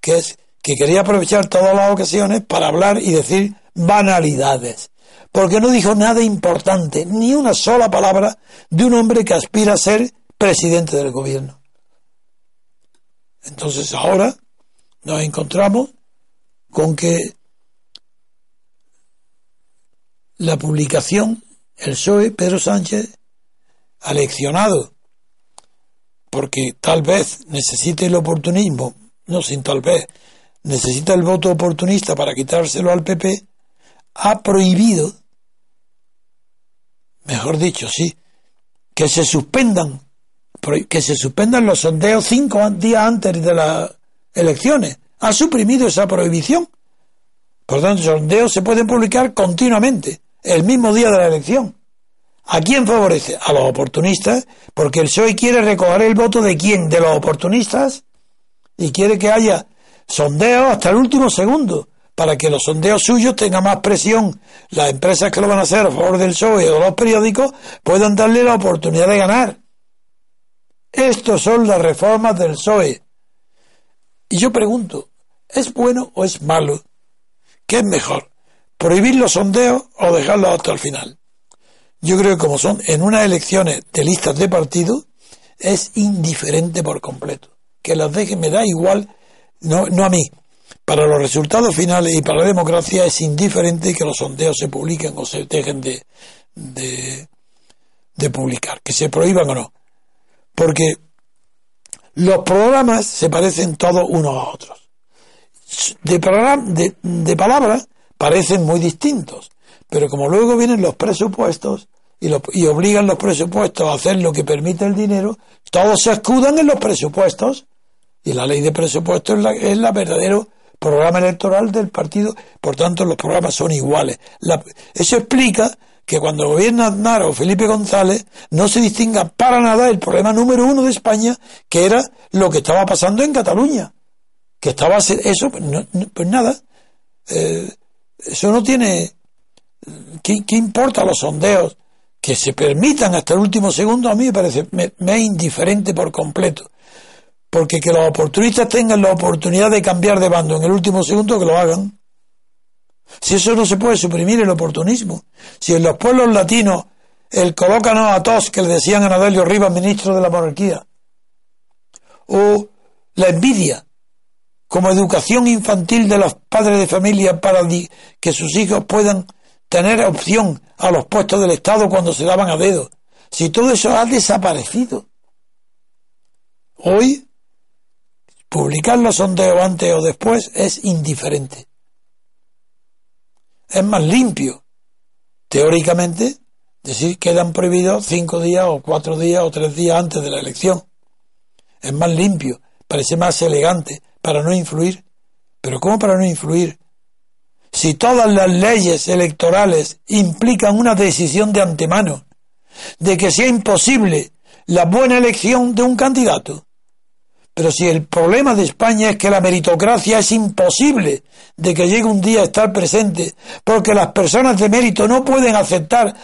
que, es, que quería aprovechar todas las ocasiones para hablar y decir banalidades. Porque no dijo nada importante, ni una sola palabra de un hombre que aspira a ser presidente del gobierno. Entonces ahora nos encontramos con que la publicación, el PSOE, Pedro Sánchez, aleccionado, porque tal vez necesite el oportunismo, no sin tal vez, necesita el voto oportunista para quitárselo al PP, ha prohibido, mejor dicho, sí, que se suspendan, que se suspendan los sondeos cinco días antes de las elecciones. Ha suprimido esa prohibición. Por tanto, sondeos se pueden publicar continuamente, el mismo día de la elección. ¿A quién favorece? A los oportunistas, porque el PSOE quiere recoger el voto de quién? De los oportunistas y quiere que haya sondeos hasta el último segundo para que los sondeos suyos tengan más presión. Las empresas que lo van a hacer a favor del PSOE o los periódicos puedan darle la oportunidad de ganar. Estos son las reformas del PSOE. Y yo pregunto, ¿es bueno o es malo? ¿Qué es mejor? ¿Prohibir los sondeos o dejarlos hasta el final? Yo creo que como son en unas elecciones de listas de partido, es indiferente por completo. Que las dejen me da igual, no, no a mí. Para los resultados finales y para la democracia es indiferente que los sondeos se publiquen o se dejen de, de, publicar, que se prohíban o no. Porque los programas se parecen todos unos a otros. De, de, de palabras parecen muy distintos, pero como luego vienen los presupuestos, y, obligan los presupuestos a hacer lo que permite el dinero, todos se escudan en los presupuestos y la ley de presupuestos es la, es la verdadero programa electoral del partido, por tanto los programas son iguales. eso explica que cuando gobierna Aznar o Felipe González no se distinga para nada el problema número uno de España, que era lo que estaba pasando en Cataluña. Que estaba eso, pues, pues nada, eh, eso no tiene. ¿Qué, ¿Qué importa los sondeos que se permitan hasta el último segundo a mí me parece me, es indiferente por completo. Porque que los oportunistas tengan la oportunidad de cambiar de bando en el último segundo que lo hagan. Si eso no se puede suprimir el oportunismo. Si en los pueblos latinos el colócanos a todos que le decían a Nadelio Rivas ministro de la monarquía o la envidia como educación infantil de los padres de familia para que sus hijos puedan tener opción a los puestos del Estado cuando se daban a dedo. Si todo eso ha desaparecido. Hoy, publicar los sondeos antes o después es indiferente. Es más limpio. Teóricamente, decir quedan prohibidos cinco días o cuatro días o tres días antes de la elección. Es más limpio, parece más elegante para no influir. Pero ¿cómo para no influir? Si todas las leyes electorales implican una decisión de antemano de que sea imposible la buena elección de un candidato. Pero si el problema de España es que la meritocracia es imposible de que llegue un día a estar presente, porque las personas de mérito no pueden aceptar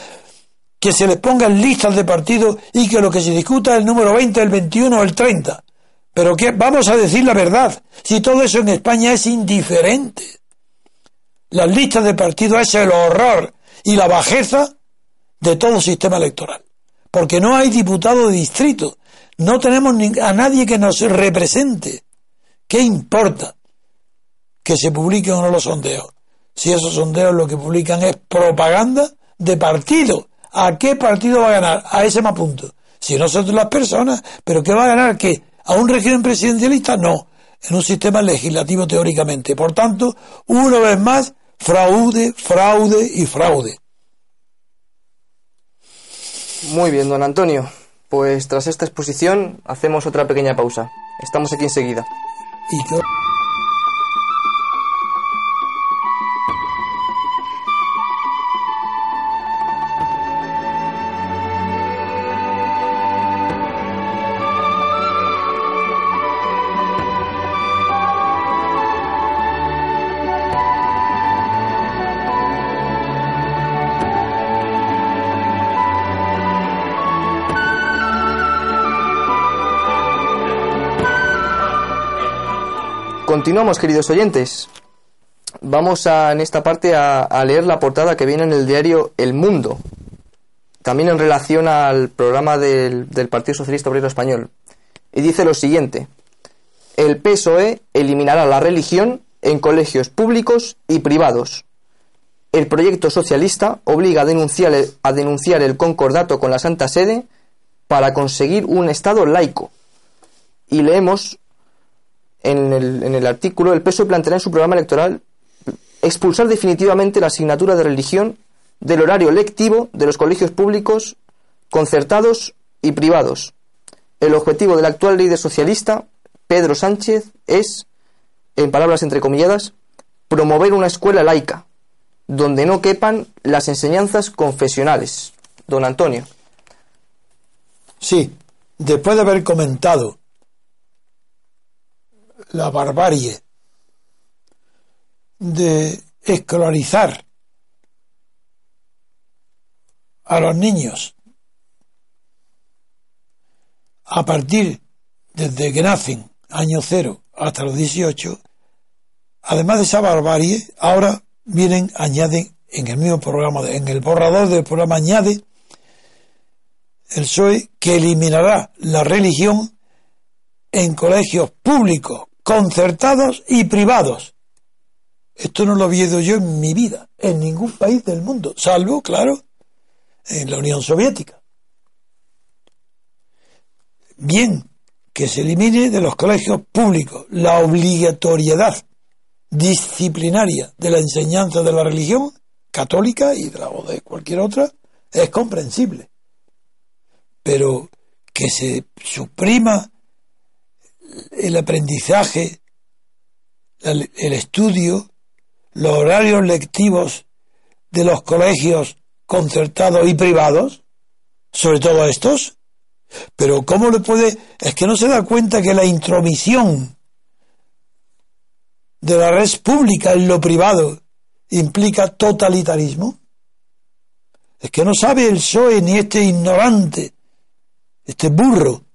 que se les pongan listas de partidos y que lo que se discuta es el número 20, el 21 o el 30. Pero que vamos a decir la verdad, si todo eso en España es indiferente. Las listas de partidos es el horror y la bajeza de todo sistema electoral. Porque no hay diputado de distrito, no tenemos a nadie que nos represente. ¿Qué importa que se publiquen o no los sondeos? Si esos sondeos lo que publican es propaganda de partido. ¿A qué partido va a ganar? A ese me apunto. Si no son las personas, ¿pero qué va a ganar? ¿Qué? ¿A un régimen presidencialista? No. En un sistema legislativo teóricamente. Por tanto, una vez más, fraude, fraude y fraude. Muy bien, don Antonio. Pues tras esta exposición hacemos otra pequeña pausa. Estamos aquí enseguida. Y que- Continuamos, queridos oyentes. Vamos a, en esta parte a, leer la portada que viene en el diario El Mundo, también en relación al programa del, Partido Socialista Obrero Español. Y dice lo siguiente, el PSOE eliminará la religión en colegios públicos y privados. El proyecto socialista obliga a denunciar, a denunciar el concordato con la Santa Sede para conseguir un Estado laico. Y leemos en el, en el artículo, el PSOE planteará en su programa electoral expulsar definitivamente la asignatura de religión del horario lectivo de los colegios públicos, concertados y privados. El objetivo de la actual líder socialista, Pedro Sánchez, es, en palabras entrecomilladas, promover una escuela laica, donde no quepan las enseñanzas confesionales. Don Antonio. Sí, después de haber comentado la barbarie de escolarizar a los niños a partir desde que nacen, año cero, hasta los 18, además de esa barbarie, ahora vienen, añaden en el mismo programa, en el borrador del programa añade el PSOE que eliminará la religión en colegios públicos, concertados y privados. Esto no lo oído yo en mi vida, en ningún país del mundo, salvo, claro, en la Unión Soviética. Bien, que se elimine de los colegios públicos la obligatoriedad disciplinaria de la enseñanza de la religión católica y de la o de cualquier otra es comprensible. Pero que se suprima el aprendizaje, el, estudio, los horarios lectivos de los colegios concertados y privados, sobre todo estos, pero ¿cómo le puede? Es que no se da cuenta que la intromisión de la red pública en lo privado implica totalitarismo. Es que no sabe el PSOE ni este ignorante, este burro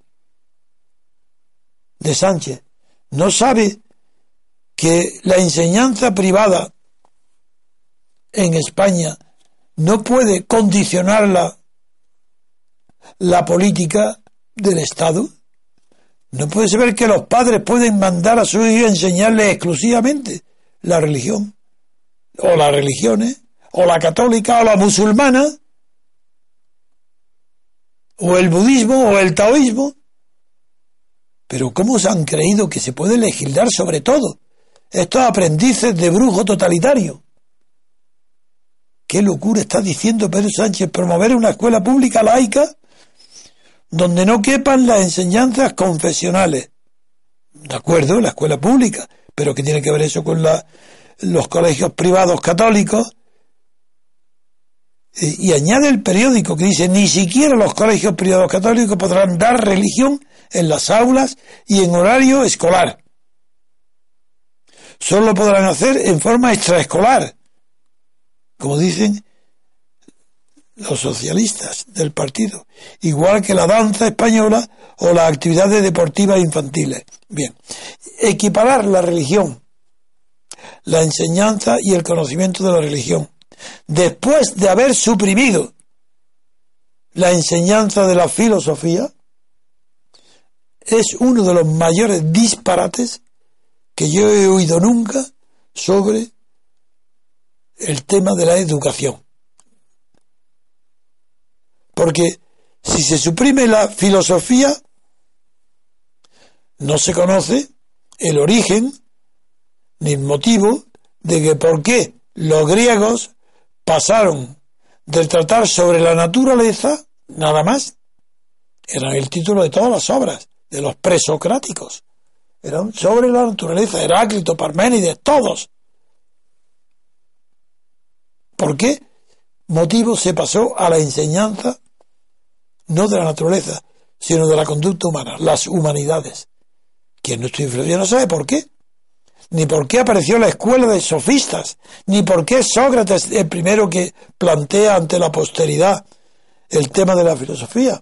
de Sánchez, no sabe que la enseñanza privada en España no puede condicionarla la política del Estado. No puede ser que los padres pueden mandar a su hijo a enseñarle exclusivamente la religión, o las religiones, o la católica, o la musulmana, o el budismo, o el taoísmo. Pero ¿cómo se han creído que se puede legislar sobre todo? Estos aprendices de brujo totalitario. ¿Qué locura está diciendo Pedro Sánchez promover una escuela pública laica donde no quepan las enseñanzas confesionales? De acuerdo, la escuela pública, pero ¿qué tiene que ver eso con los colegios privados católicos? Y, y añade el periódico que dice, ni siquiera los colegios privados católicos podrán dar religión en las aulas y en horario escolar. Solo lo podrán hacer en forma extraescolar como dicen los socialistas del partido, igual que la danza española o las actividades deportivas infantiles. Bien, equiparar la religión, la enseñanza y el conocimiento de la religión, después de haber suprimido la enseñanza de la filosofía, es uno de los mayores disparates que yo he oído nunca sobre el tema de la educación. Porque si se suprime la filosofía, no se conoce el origen ni el motivo de que por qué los griegos pasaron del tratar sobre la naturaleza, nada más, era el título de todas las obras, de los presocráticos, eran sobre la naturaleza, Heráclito, Parménides, todos, ¿Por qué motivo se pasó a la enseñanza no de la naturaleza, sino de la conducta humana, las humanidades? Quien no estudia filosofía no sabe por qué. Ni por qué apareció la escuela de sofistas, ni por qué Sócrates el primero que plantea ante la posteridad el tema de la filosofía.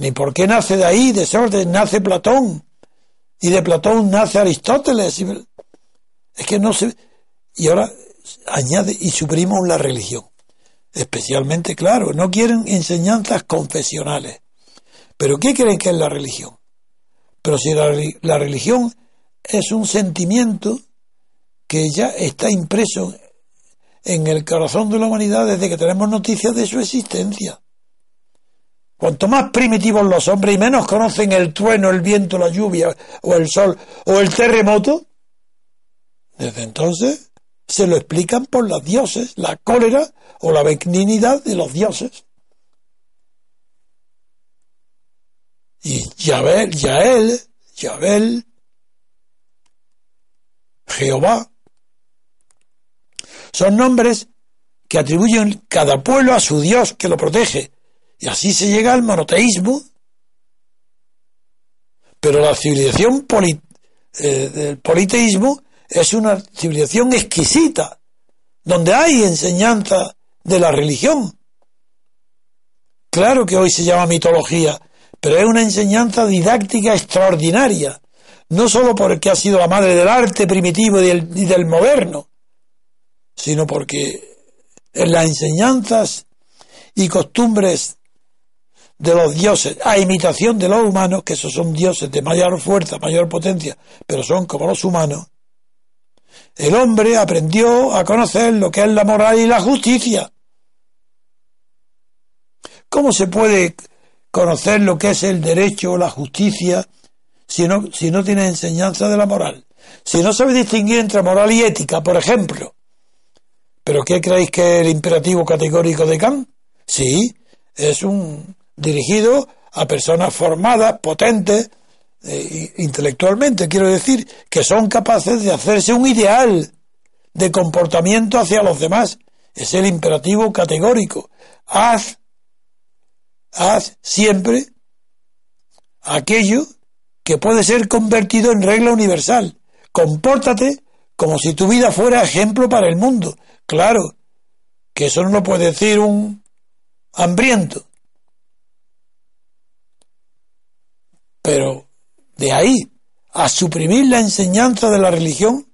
Ni por qué nace de ahí, de Sócrates, nace Platón, y de Platón nace Aristóteles. Es que no se. Y ahora añade y suprimimos la religión. Especialmente, claro, no quieren enseñanzas confesionales. Pero ¿qué creen que es la religión? Pero si la religión es un sentimiento que ya está impreso en el corazón de la humanidad desde que tenemos noticias de su existencia. Cuanto más primitivos los hombres y menos conocen el trueno, el viento, la lluvia o el sol o el terremoto, desde entonces se lo explican por los dioses, la cólera o la benignidad de los dioses. Y Yabel, Yael, Yabel, Jehová, son nombres que atribuyen cada pueblo a su Dios que lo protege. Y así se llega al monoteísmo. Pero la civilización eh, del politeísmo es una civilización exquisita, donde hay enseñanza de la religión. Claro que hoy se llama mitología, pero es una enseñanza didáctica extraordinaria, no sólo porque ha sido la madre del arte primitivo y del moderno, sino porque en las enseñanzas y costumbres de los dioses, a imitación de los humanos, que esos son dioses de mayor fuerza, mayor potencia, pero son como los humanos, el hombre aprendió a conocer lo que es la moral y la justicia. ¿Cómo se puede conocer lo que es el derecho o la justicia si no, si no tiene enseñanza de la moral? Si no sabe distinguir entre moral y ética, por ejemplo. ¿Pero qué creéis que es el imperativo categórico de Kant? Sí, es un dirigido a personas formadas, potentes, eh, intelectualmente, quiero decir, que son capaces de hacerse un ideal de comportamiento hacia los demás. Es el imperativo categórico. Haz, haz siempre aquello que puede ser convertido en regla universal. Compórtate como si tu vida fuera ejemplo para el mundo. Claro, que eso no lo puede decir un hambriento. Pero de ahí a suprimir la enseñanza de la religión,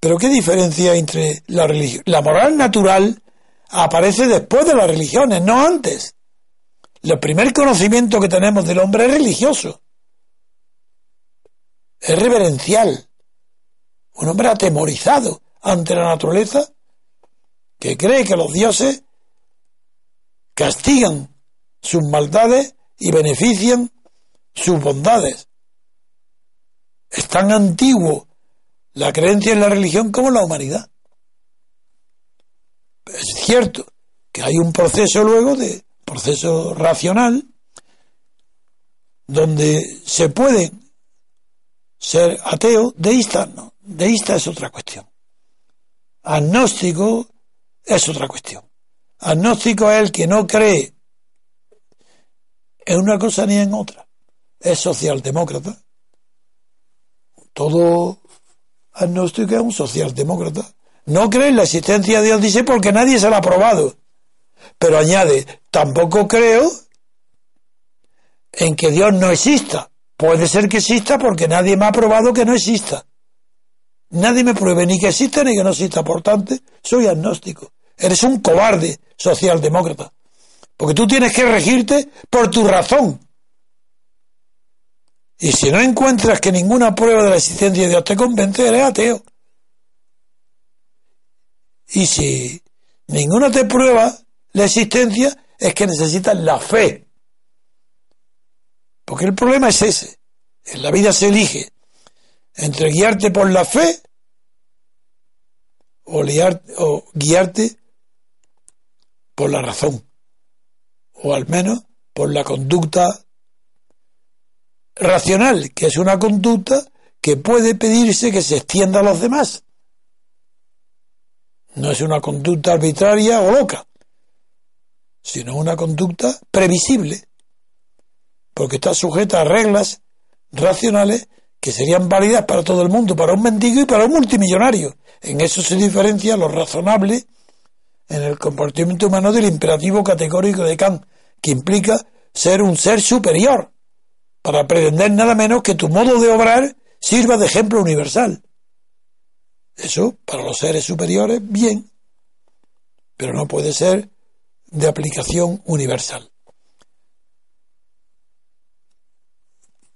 pero ¿qué diferencia entre la religión? La moral natural aparece después de las religiones, no antes. El primer conocimiento que tenemos del hombre es religioso. Es reverencial. Un hombre atemorizado ante la naturaleza que cree que los dioses castigan sus maldades y benefician sus bondades. Es tan antiguo la creencia en la religión como la humanidad. Es cierto que hay un proceso luego de proceso racional donde se puede ser ateo, deísta no, deísta es otra cuestión. Agnóstico es otra cuestión. Agnóstico es el que no cree en una cosa ni en otra. Es socialdemócrata. Todo agnóstico es un socialdemócrata. No cree en la existencia de Dios, dice, porque nadie se lo ha probado. Pero añade, tampoco creo en que Dios no exista. Puede ser que exista porque nadie me ha probado que no exista. Nadie me pruebe ni que exista ni que no exista. Por tanto, soy agnóstico. Eres un cobarde socialdemócrata. Porque tú tienes que regirte por tu razón. Y si no encuentras que ninguna prueba de la existencia de Dios te convence, eres ateo. Y si ninguna te prueba la existencia, es que necesitas la fe. Porque el problema es ese. En la vida se elige entre guiarte por la fe o, o guiarte por la razón. O al menos por la conducta racional, que es una conducta que puede pedirse que se extienda a los demás. No es una conducta arbitraria o loca, sino una conducta previsible, porque está sujeta a reglas racionales que serían válidas para todo el mundo, para un mendigo y para un multimillonario. En eso se diferencia lo razonable en el comportamiento humano del imperativo categórico de Kant, que implica ser un ser superior, para pretender nada menos que tu modo de obrar sirva de ejemplo universal. Eso, para los seres superiores, bien, pero no puede ser de aplicación universal.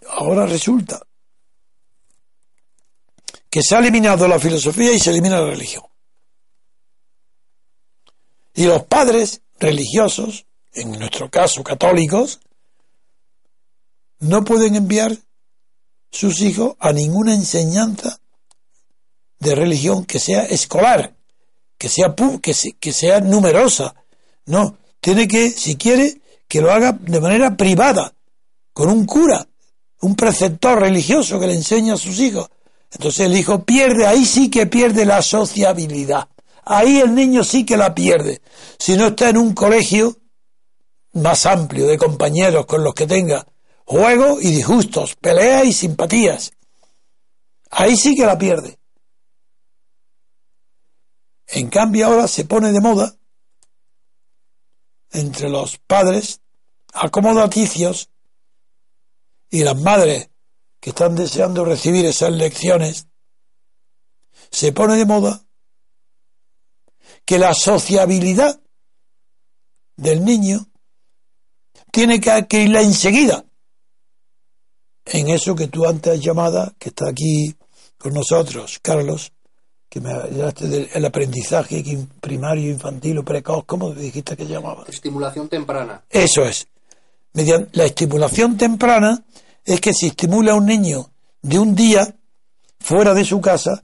Ahora resulta que se ha eliminado la filosofía y se elimina la religión. Y los padres religiosos, en nuestro caso católicos, no pueden enviar sus hijos a ninguna enseñanza de religión que sea escolar, que sea, que, que sea numerosa. No, tiene que, si quiere, que lo haga de manera privada, con un cura, un preceptor religioso que le enseña a sus hijos. Entonces el hijo pierde, ahí sí que pierde la sociabilidad. Ahí el niño sí que la pierde. Si no está en un colegio más amplio de compañeros con los que tenga juego y disgustos, peleas y simpatías. Ahí sí que la pierde. En cambio ahora se pone de moda entre los padres acomodaticios y las madres que están deseando recibir esas lecciones, se pone de moda que la sociabilidad del niño tiene que adquirirla enseguida. En eso que tú antes has llamado, que está aquí con nosotros, Carlos, que me hablaste del aprendizaje primario, infantil o precoz, ¿cómo dijiste que llamaba? Estimulación temprana. Eso es. Mediante la estimulación temprana es que se estimula a un niño de un día fuera de su casa,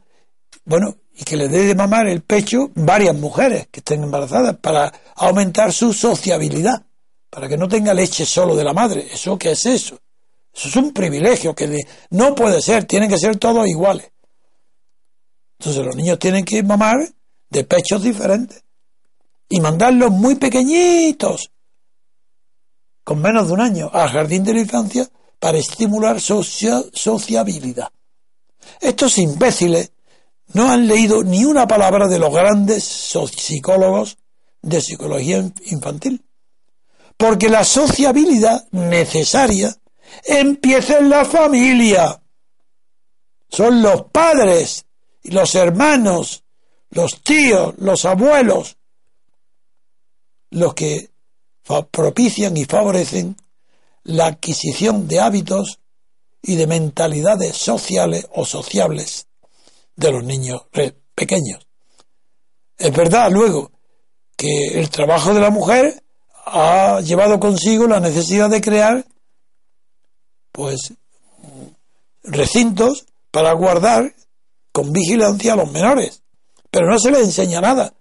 bueno, y que le dé de mamar el pecho varias mujeres que estén embarazadas para aumentar su sociabilidad, para que no tenga leche solo de la madre. ¿Eso qué es eso? Eso es un privilegio que no puede ser, tienen que ser todos iguales. Entonces los niños tienen que mamar de pechos diferentes y mandarlos muy pequeñitos, con menos de un año, al jardín de la infancia para estimular sociabilidad. Estos imbéciles no han leído ni una palabra de los grandes psicólogos de psicología infantil. Porque la sociabilidad necesaria empieza en la familia. Son los padres y los hermanos, los tíos, los abuelos, los que propician y favorecen la adquisición de hábitos y de mentalidades sociales o sociables de los niños pequeños. Es verdad, luego, que el trabajo de la mujer ha llevado consigo la necesidad de crear, pues, recintos para guardar con vigilancia a los menores. Pero no se les enseña nada.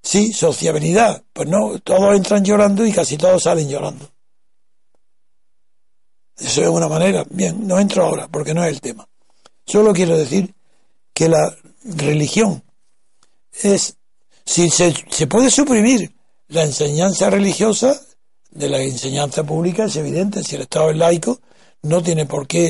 Sí, sociabilidad. Pues no, todos entran llorando y casi todos salen llorando. Eso es una manera. Bien, no entro ahora porque no es el tema. Solo quiero decir que la religión es, si se, se puede suprimir la enseñanza religiosa de la enseñanza pública, es evidente, si el Estado es laico, no tiene por qué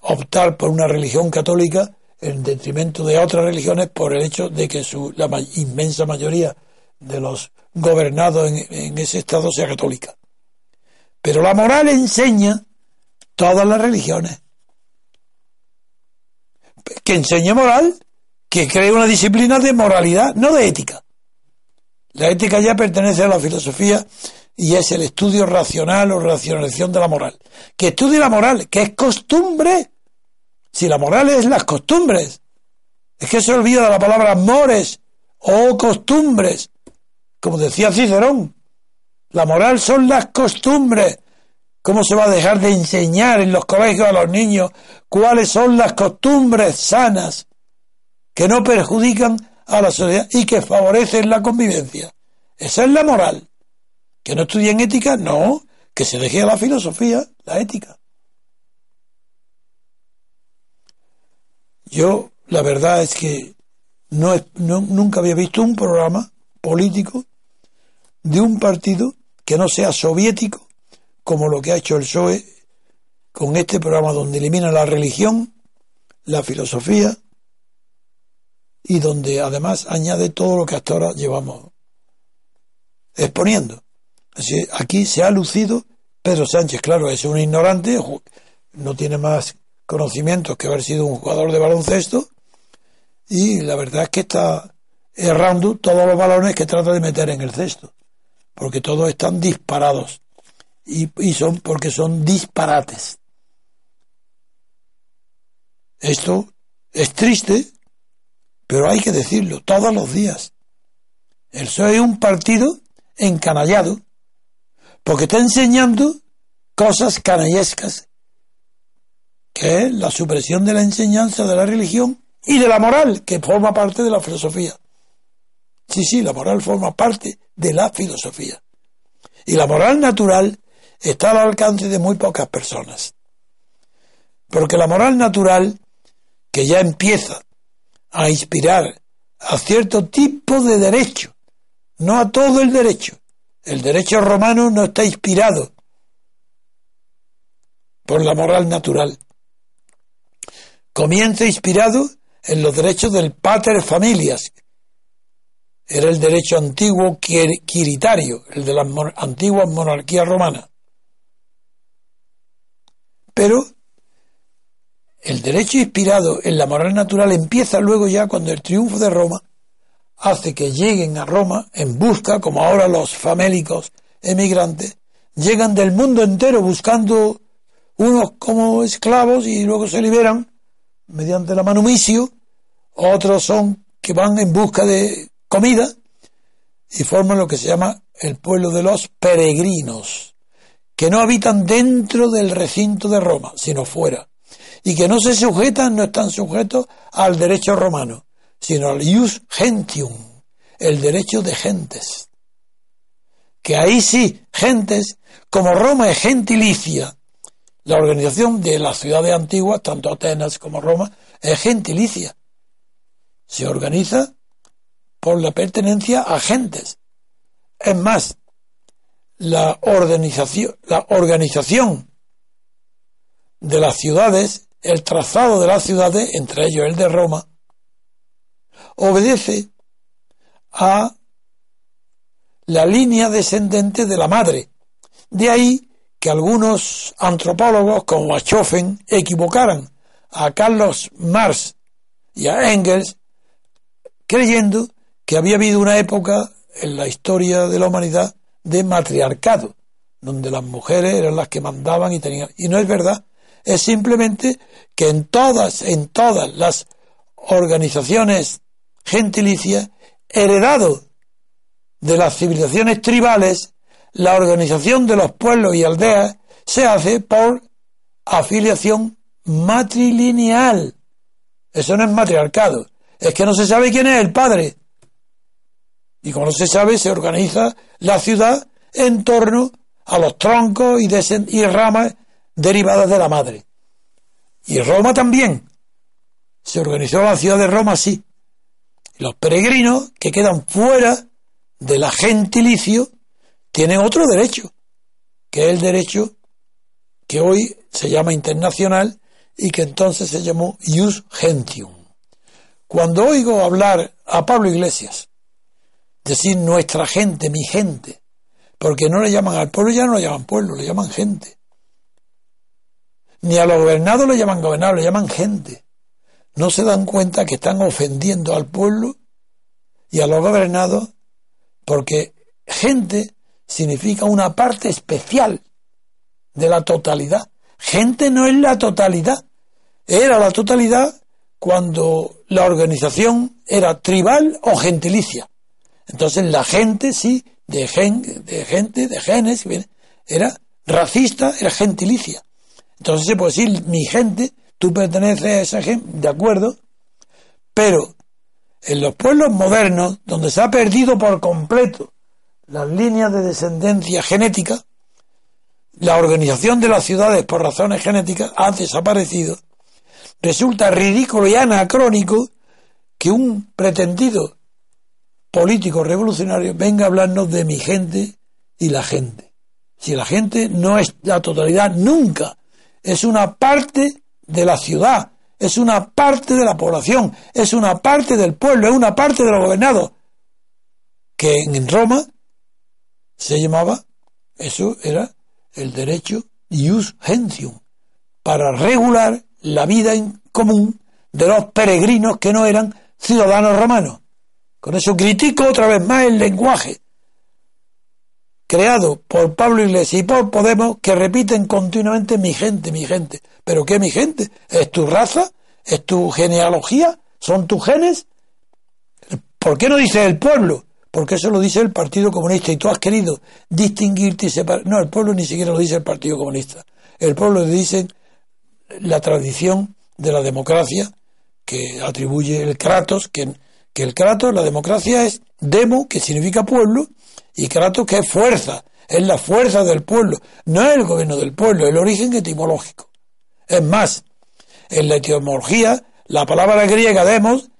optar por una religión católica en detrimento de otras religiones por el hecho de que su, la inmensa mayoría de los gobernados en, en ese Estado sea católica. Pero la moral enseña todas las religiones. Que enseñe moral, que cree una disciplina de moralidad, no de ética. La ética ya pertenece a la filosofía y es el estudio racional o racionalización de la moral. Que estudie la moral, que es costumbre. Si la moral es las costumbres, es que se olvida la palabra mores o costumbres. Como decía Cicerón, la moral son las costumbres. ¿Cómo se va a dejar de enseñar en los colegios a los niños cuáles son las costumbres sanas que no perjudican a la sociedad y que favorecen la convivencia? Esa es la moral. ¿Que no estudien ética? No, que se deje a la filosofía, la ética. Yo, la verdad es que no, nunca había visto un programa político de un partido que no sea soviético, como lo que ha hecho el PSOE con este programa donde elimina la religión, la filosofía y donde además añade todo lo que hasta ahora llevamos exponiendo. Aquí se ha lucido Pedro Sánchez, claro, es un ignorante, no tiene más conocimientos que haber sido un jugador de baloncesto y la verdad es que está errando todos los balones que trata de meter en el cesto, porque todos están disparados y, y son porque son disparates. Esto es triste, pero hay que decirlo todos los días. El PSOE es un partido encanallado, porque está enseñando cosas canallescas que es la supresión de la enseñanza de la religión y de la moral, que forma parte de la filosofía. Sí, sí, la moral forma parte de la filosofía. Y la moral natural está al alcance de muy pocas personas. Porque la moral natural, que ya empieza a inspirar a cierto tipo de derecho, no a todo el derecho. El derecho romano no está inspirado por la moral natural, comienza inspirado en los derechos del pater familias. Era el derecho antiguo quiritario, el de las antiguas monarquías romanas. Pero el derecho inspirado en la moral natural empieza luego ya cuando el triunfo de Roma hace que lleguen a Roma en busca, como ahora los famélicos emigrantes, llegan del mundo entero buscando unos como esclavos y luego se liberan mediante la manumicio, otros son que van en busca de comida y forman lo que se llama el pueblo de los peregrinos, que no habitan dentro del recinto de Roma, sino fuera, y que no se sujetan, no están sujetos al derecho romano, sino al ius gentium, el derecho de gentes. Que ahí sí, gentes, como Roma es gentilicia, la organización de las ciudades antiguas, tanto Atenas como Roma, es gentilicia. Se organiza por la pertenencia a gentes. Es más, la organización, la organización de las ciudades, el trazado de las ciudades, entre ellos el de Roma, obedece a la línea descendente de la madre. De ahí que algunos antropólogos como Achofen equivocaran a Carlos Marx y a Engels creyendo que había habido una época en la historia de la humanidad de matriarcado, donde las mujeres eran las que mandaban y tenían. Y no es verdad. Es simplemente que en todas, en todas las organizaciones gentilicias, heredado de las civilizaciones tribales, la organización de los pueblos y aldeas se hace por afiliación matrilineal. Eso no es matriarcado. Es que no se sabe quién es el padre. Y como no se sabe, se organiza la ciudad en torno a los troncos y, y ramas derivadas de la madre. Y Roma también. Se organizó la ciudad de Roma así. Los peregrinos que quedan fuera de la gentilicio tienen otro derecho, que es el derecho que hoy se llama internacional y que entonces se llamó Ius Gentium. Cuando oigo hablar a Pablo Iglesias, decir nuestra gente, mi gente, porque no le llaman al pueblo, ya no le llaman pueblo, le llaman gente. Ni a los gobernados le llaman gobernados, le llaman gente. No se dan cuenta que están ofendiendo al pueblo y a los gobernados porque gente significa una parte especial de la totalidad. Gente no es la totalidad. Era la totalidad cuando la organización era tribal o gentilicia. Entonces la gente sí, de, de gente, de genes, era racista, era gentilicia. Entonces se puede decir, mi gente, tú perteneces a esa gente, de acuerdo, pero en los pueblos modernos, donde se ha perdido por completo las líneas de descendencia genética, la organización de las ciudades por razones genéticas ha desaparecido. Resulta ridículo y anacrónico que un pretendido político revolucionario venga a hablarnos de mi gente y la gente. Si la gente no es la totalidad nunca, es una parte de la ciudad, es una parte de la población, es una parte del pueblo, es una parte de los gobernados, que en Roma se llamaba, eso era el derecho ius gentium, para regular la vida en común de los peregrinos que no eran ciudadanos romanos. Con eso critico otra vez más el lenguaje creado por Pablo Iglesias y por Podemos que repiten continuamente mi gente, mi gente. ¿Pero qué mi gente? ¿Es tu raza? ¿Es tu genealogía? ¿Son tus genes? ¿Por qué no dice el pueblo? Porque eso lo dice el Partido Comunista y tú has querido distinguirte y separar. No, el pueblo ni siquiera lo dice el Partido Comunista. El pueblo le dice la tradición de la democracia que atribuye el Kratos, que, que el Kratos, la democracia es demo, que significa pueblo, y Kratos, que es fuerza, es la fuerza del pueblo, no es el gobierno del pueblo, el origen etimológico. Es más, en la etimología, la palabra griega demos,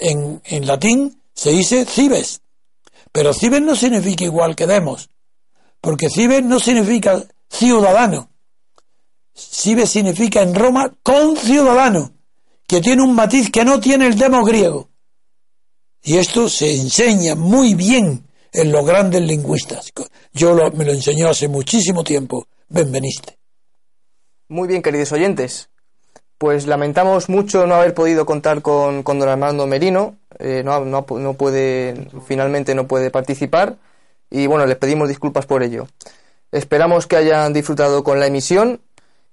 en, latín, se dice cibes. Pero cibes no significa igual que demos, porque cibes no significa ciudadano. Cibes significa en Roma con ciudadano, que tiene un matiz que no tiene el demos griego. Y esto se enseña muy bien en los grandes lingüistas. Yo me lo enseñó hace muchísimo tiempo. Benveniste. Muy bien, queridos oyentes. Pues lamentamos mucho no haber podido contar con, con don Armando Merino. Eh, no, no, no puede, finalmente no puede participar. Y bueno, les pedimos disculpas por ello. Esperamos que hayan disfrutado con la emisión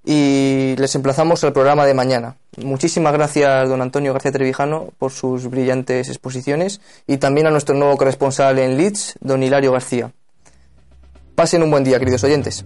y les emplazamos al programa de mañana. Muchísimas gracias, don Antonio García Trevijano, por sus brillantes exposiciones y también a nuestro nuevo corresponsal en Leeds, don Hilario García. Pasen un buen día, queridos oyentes.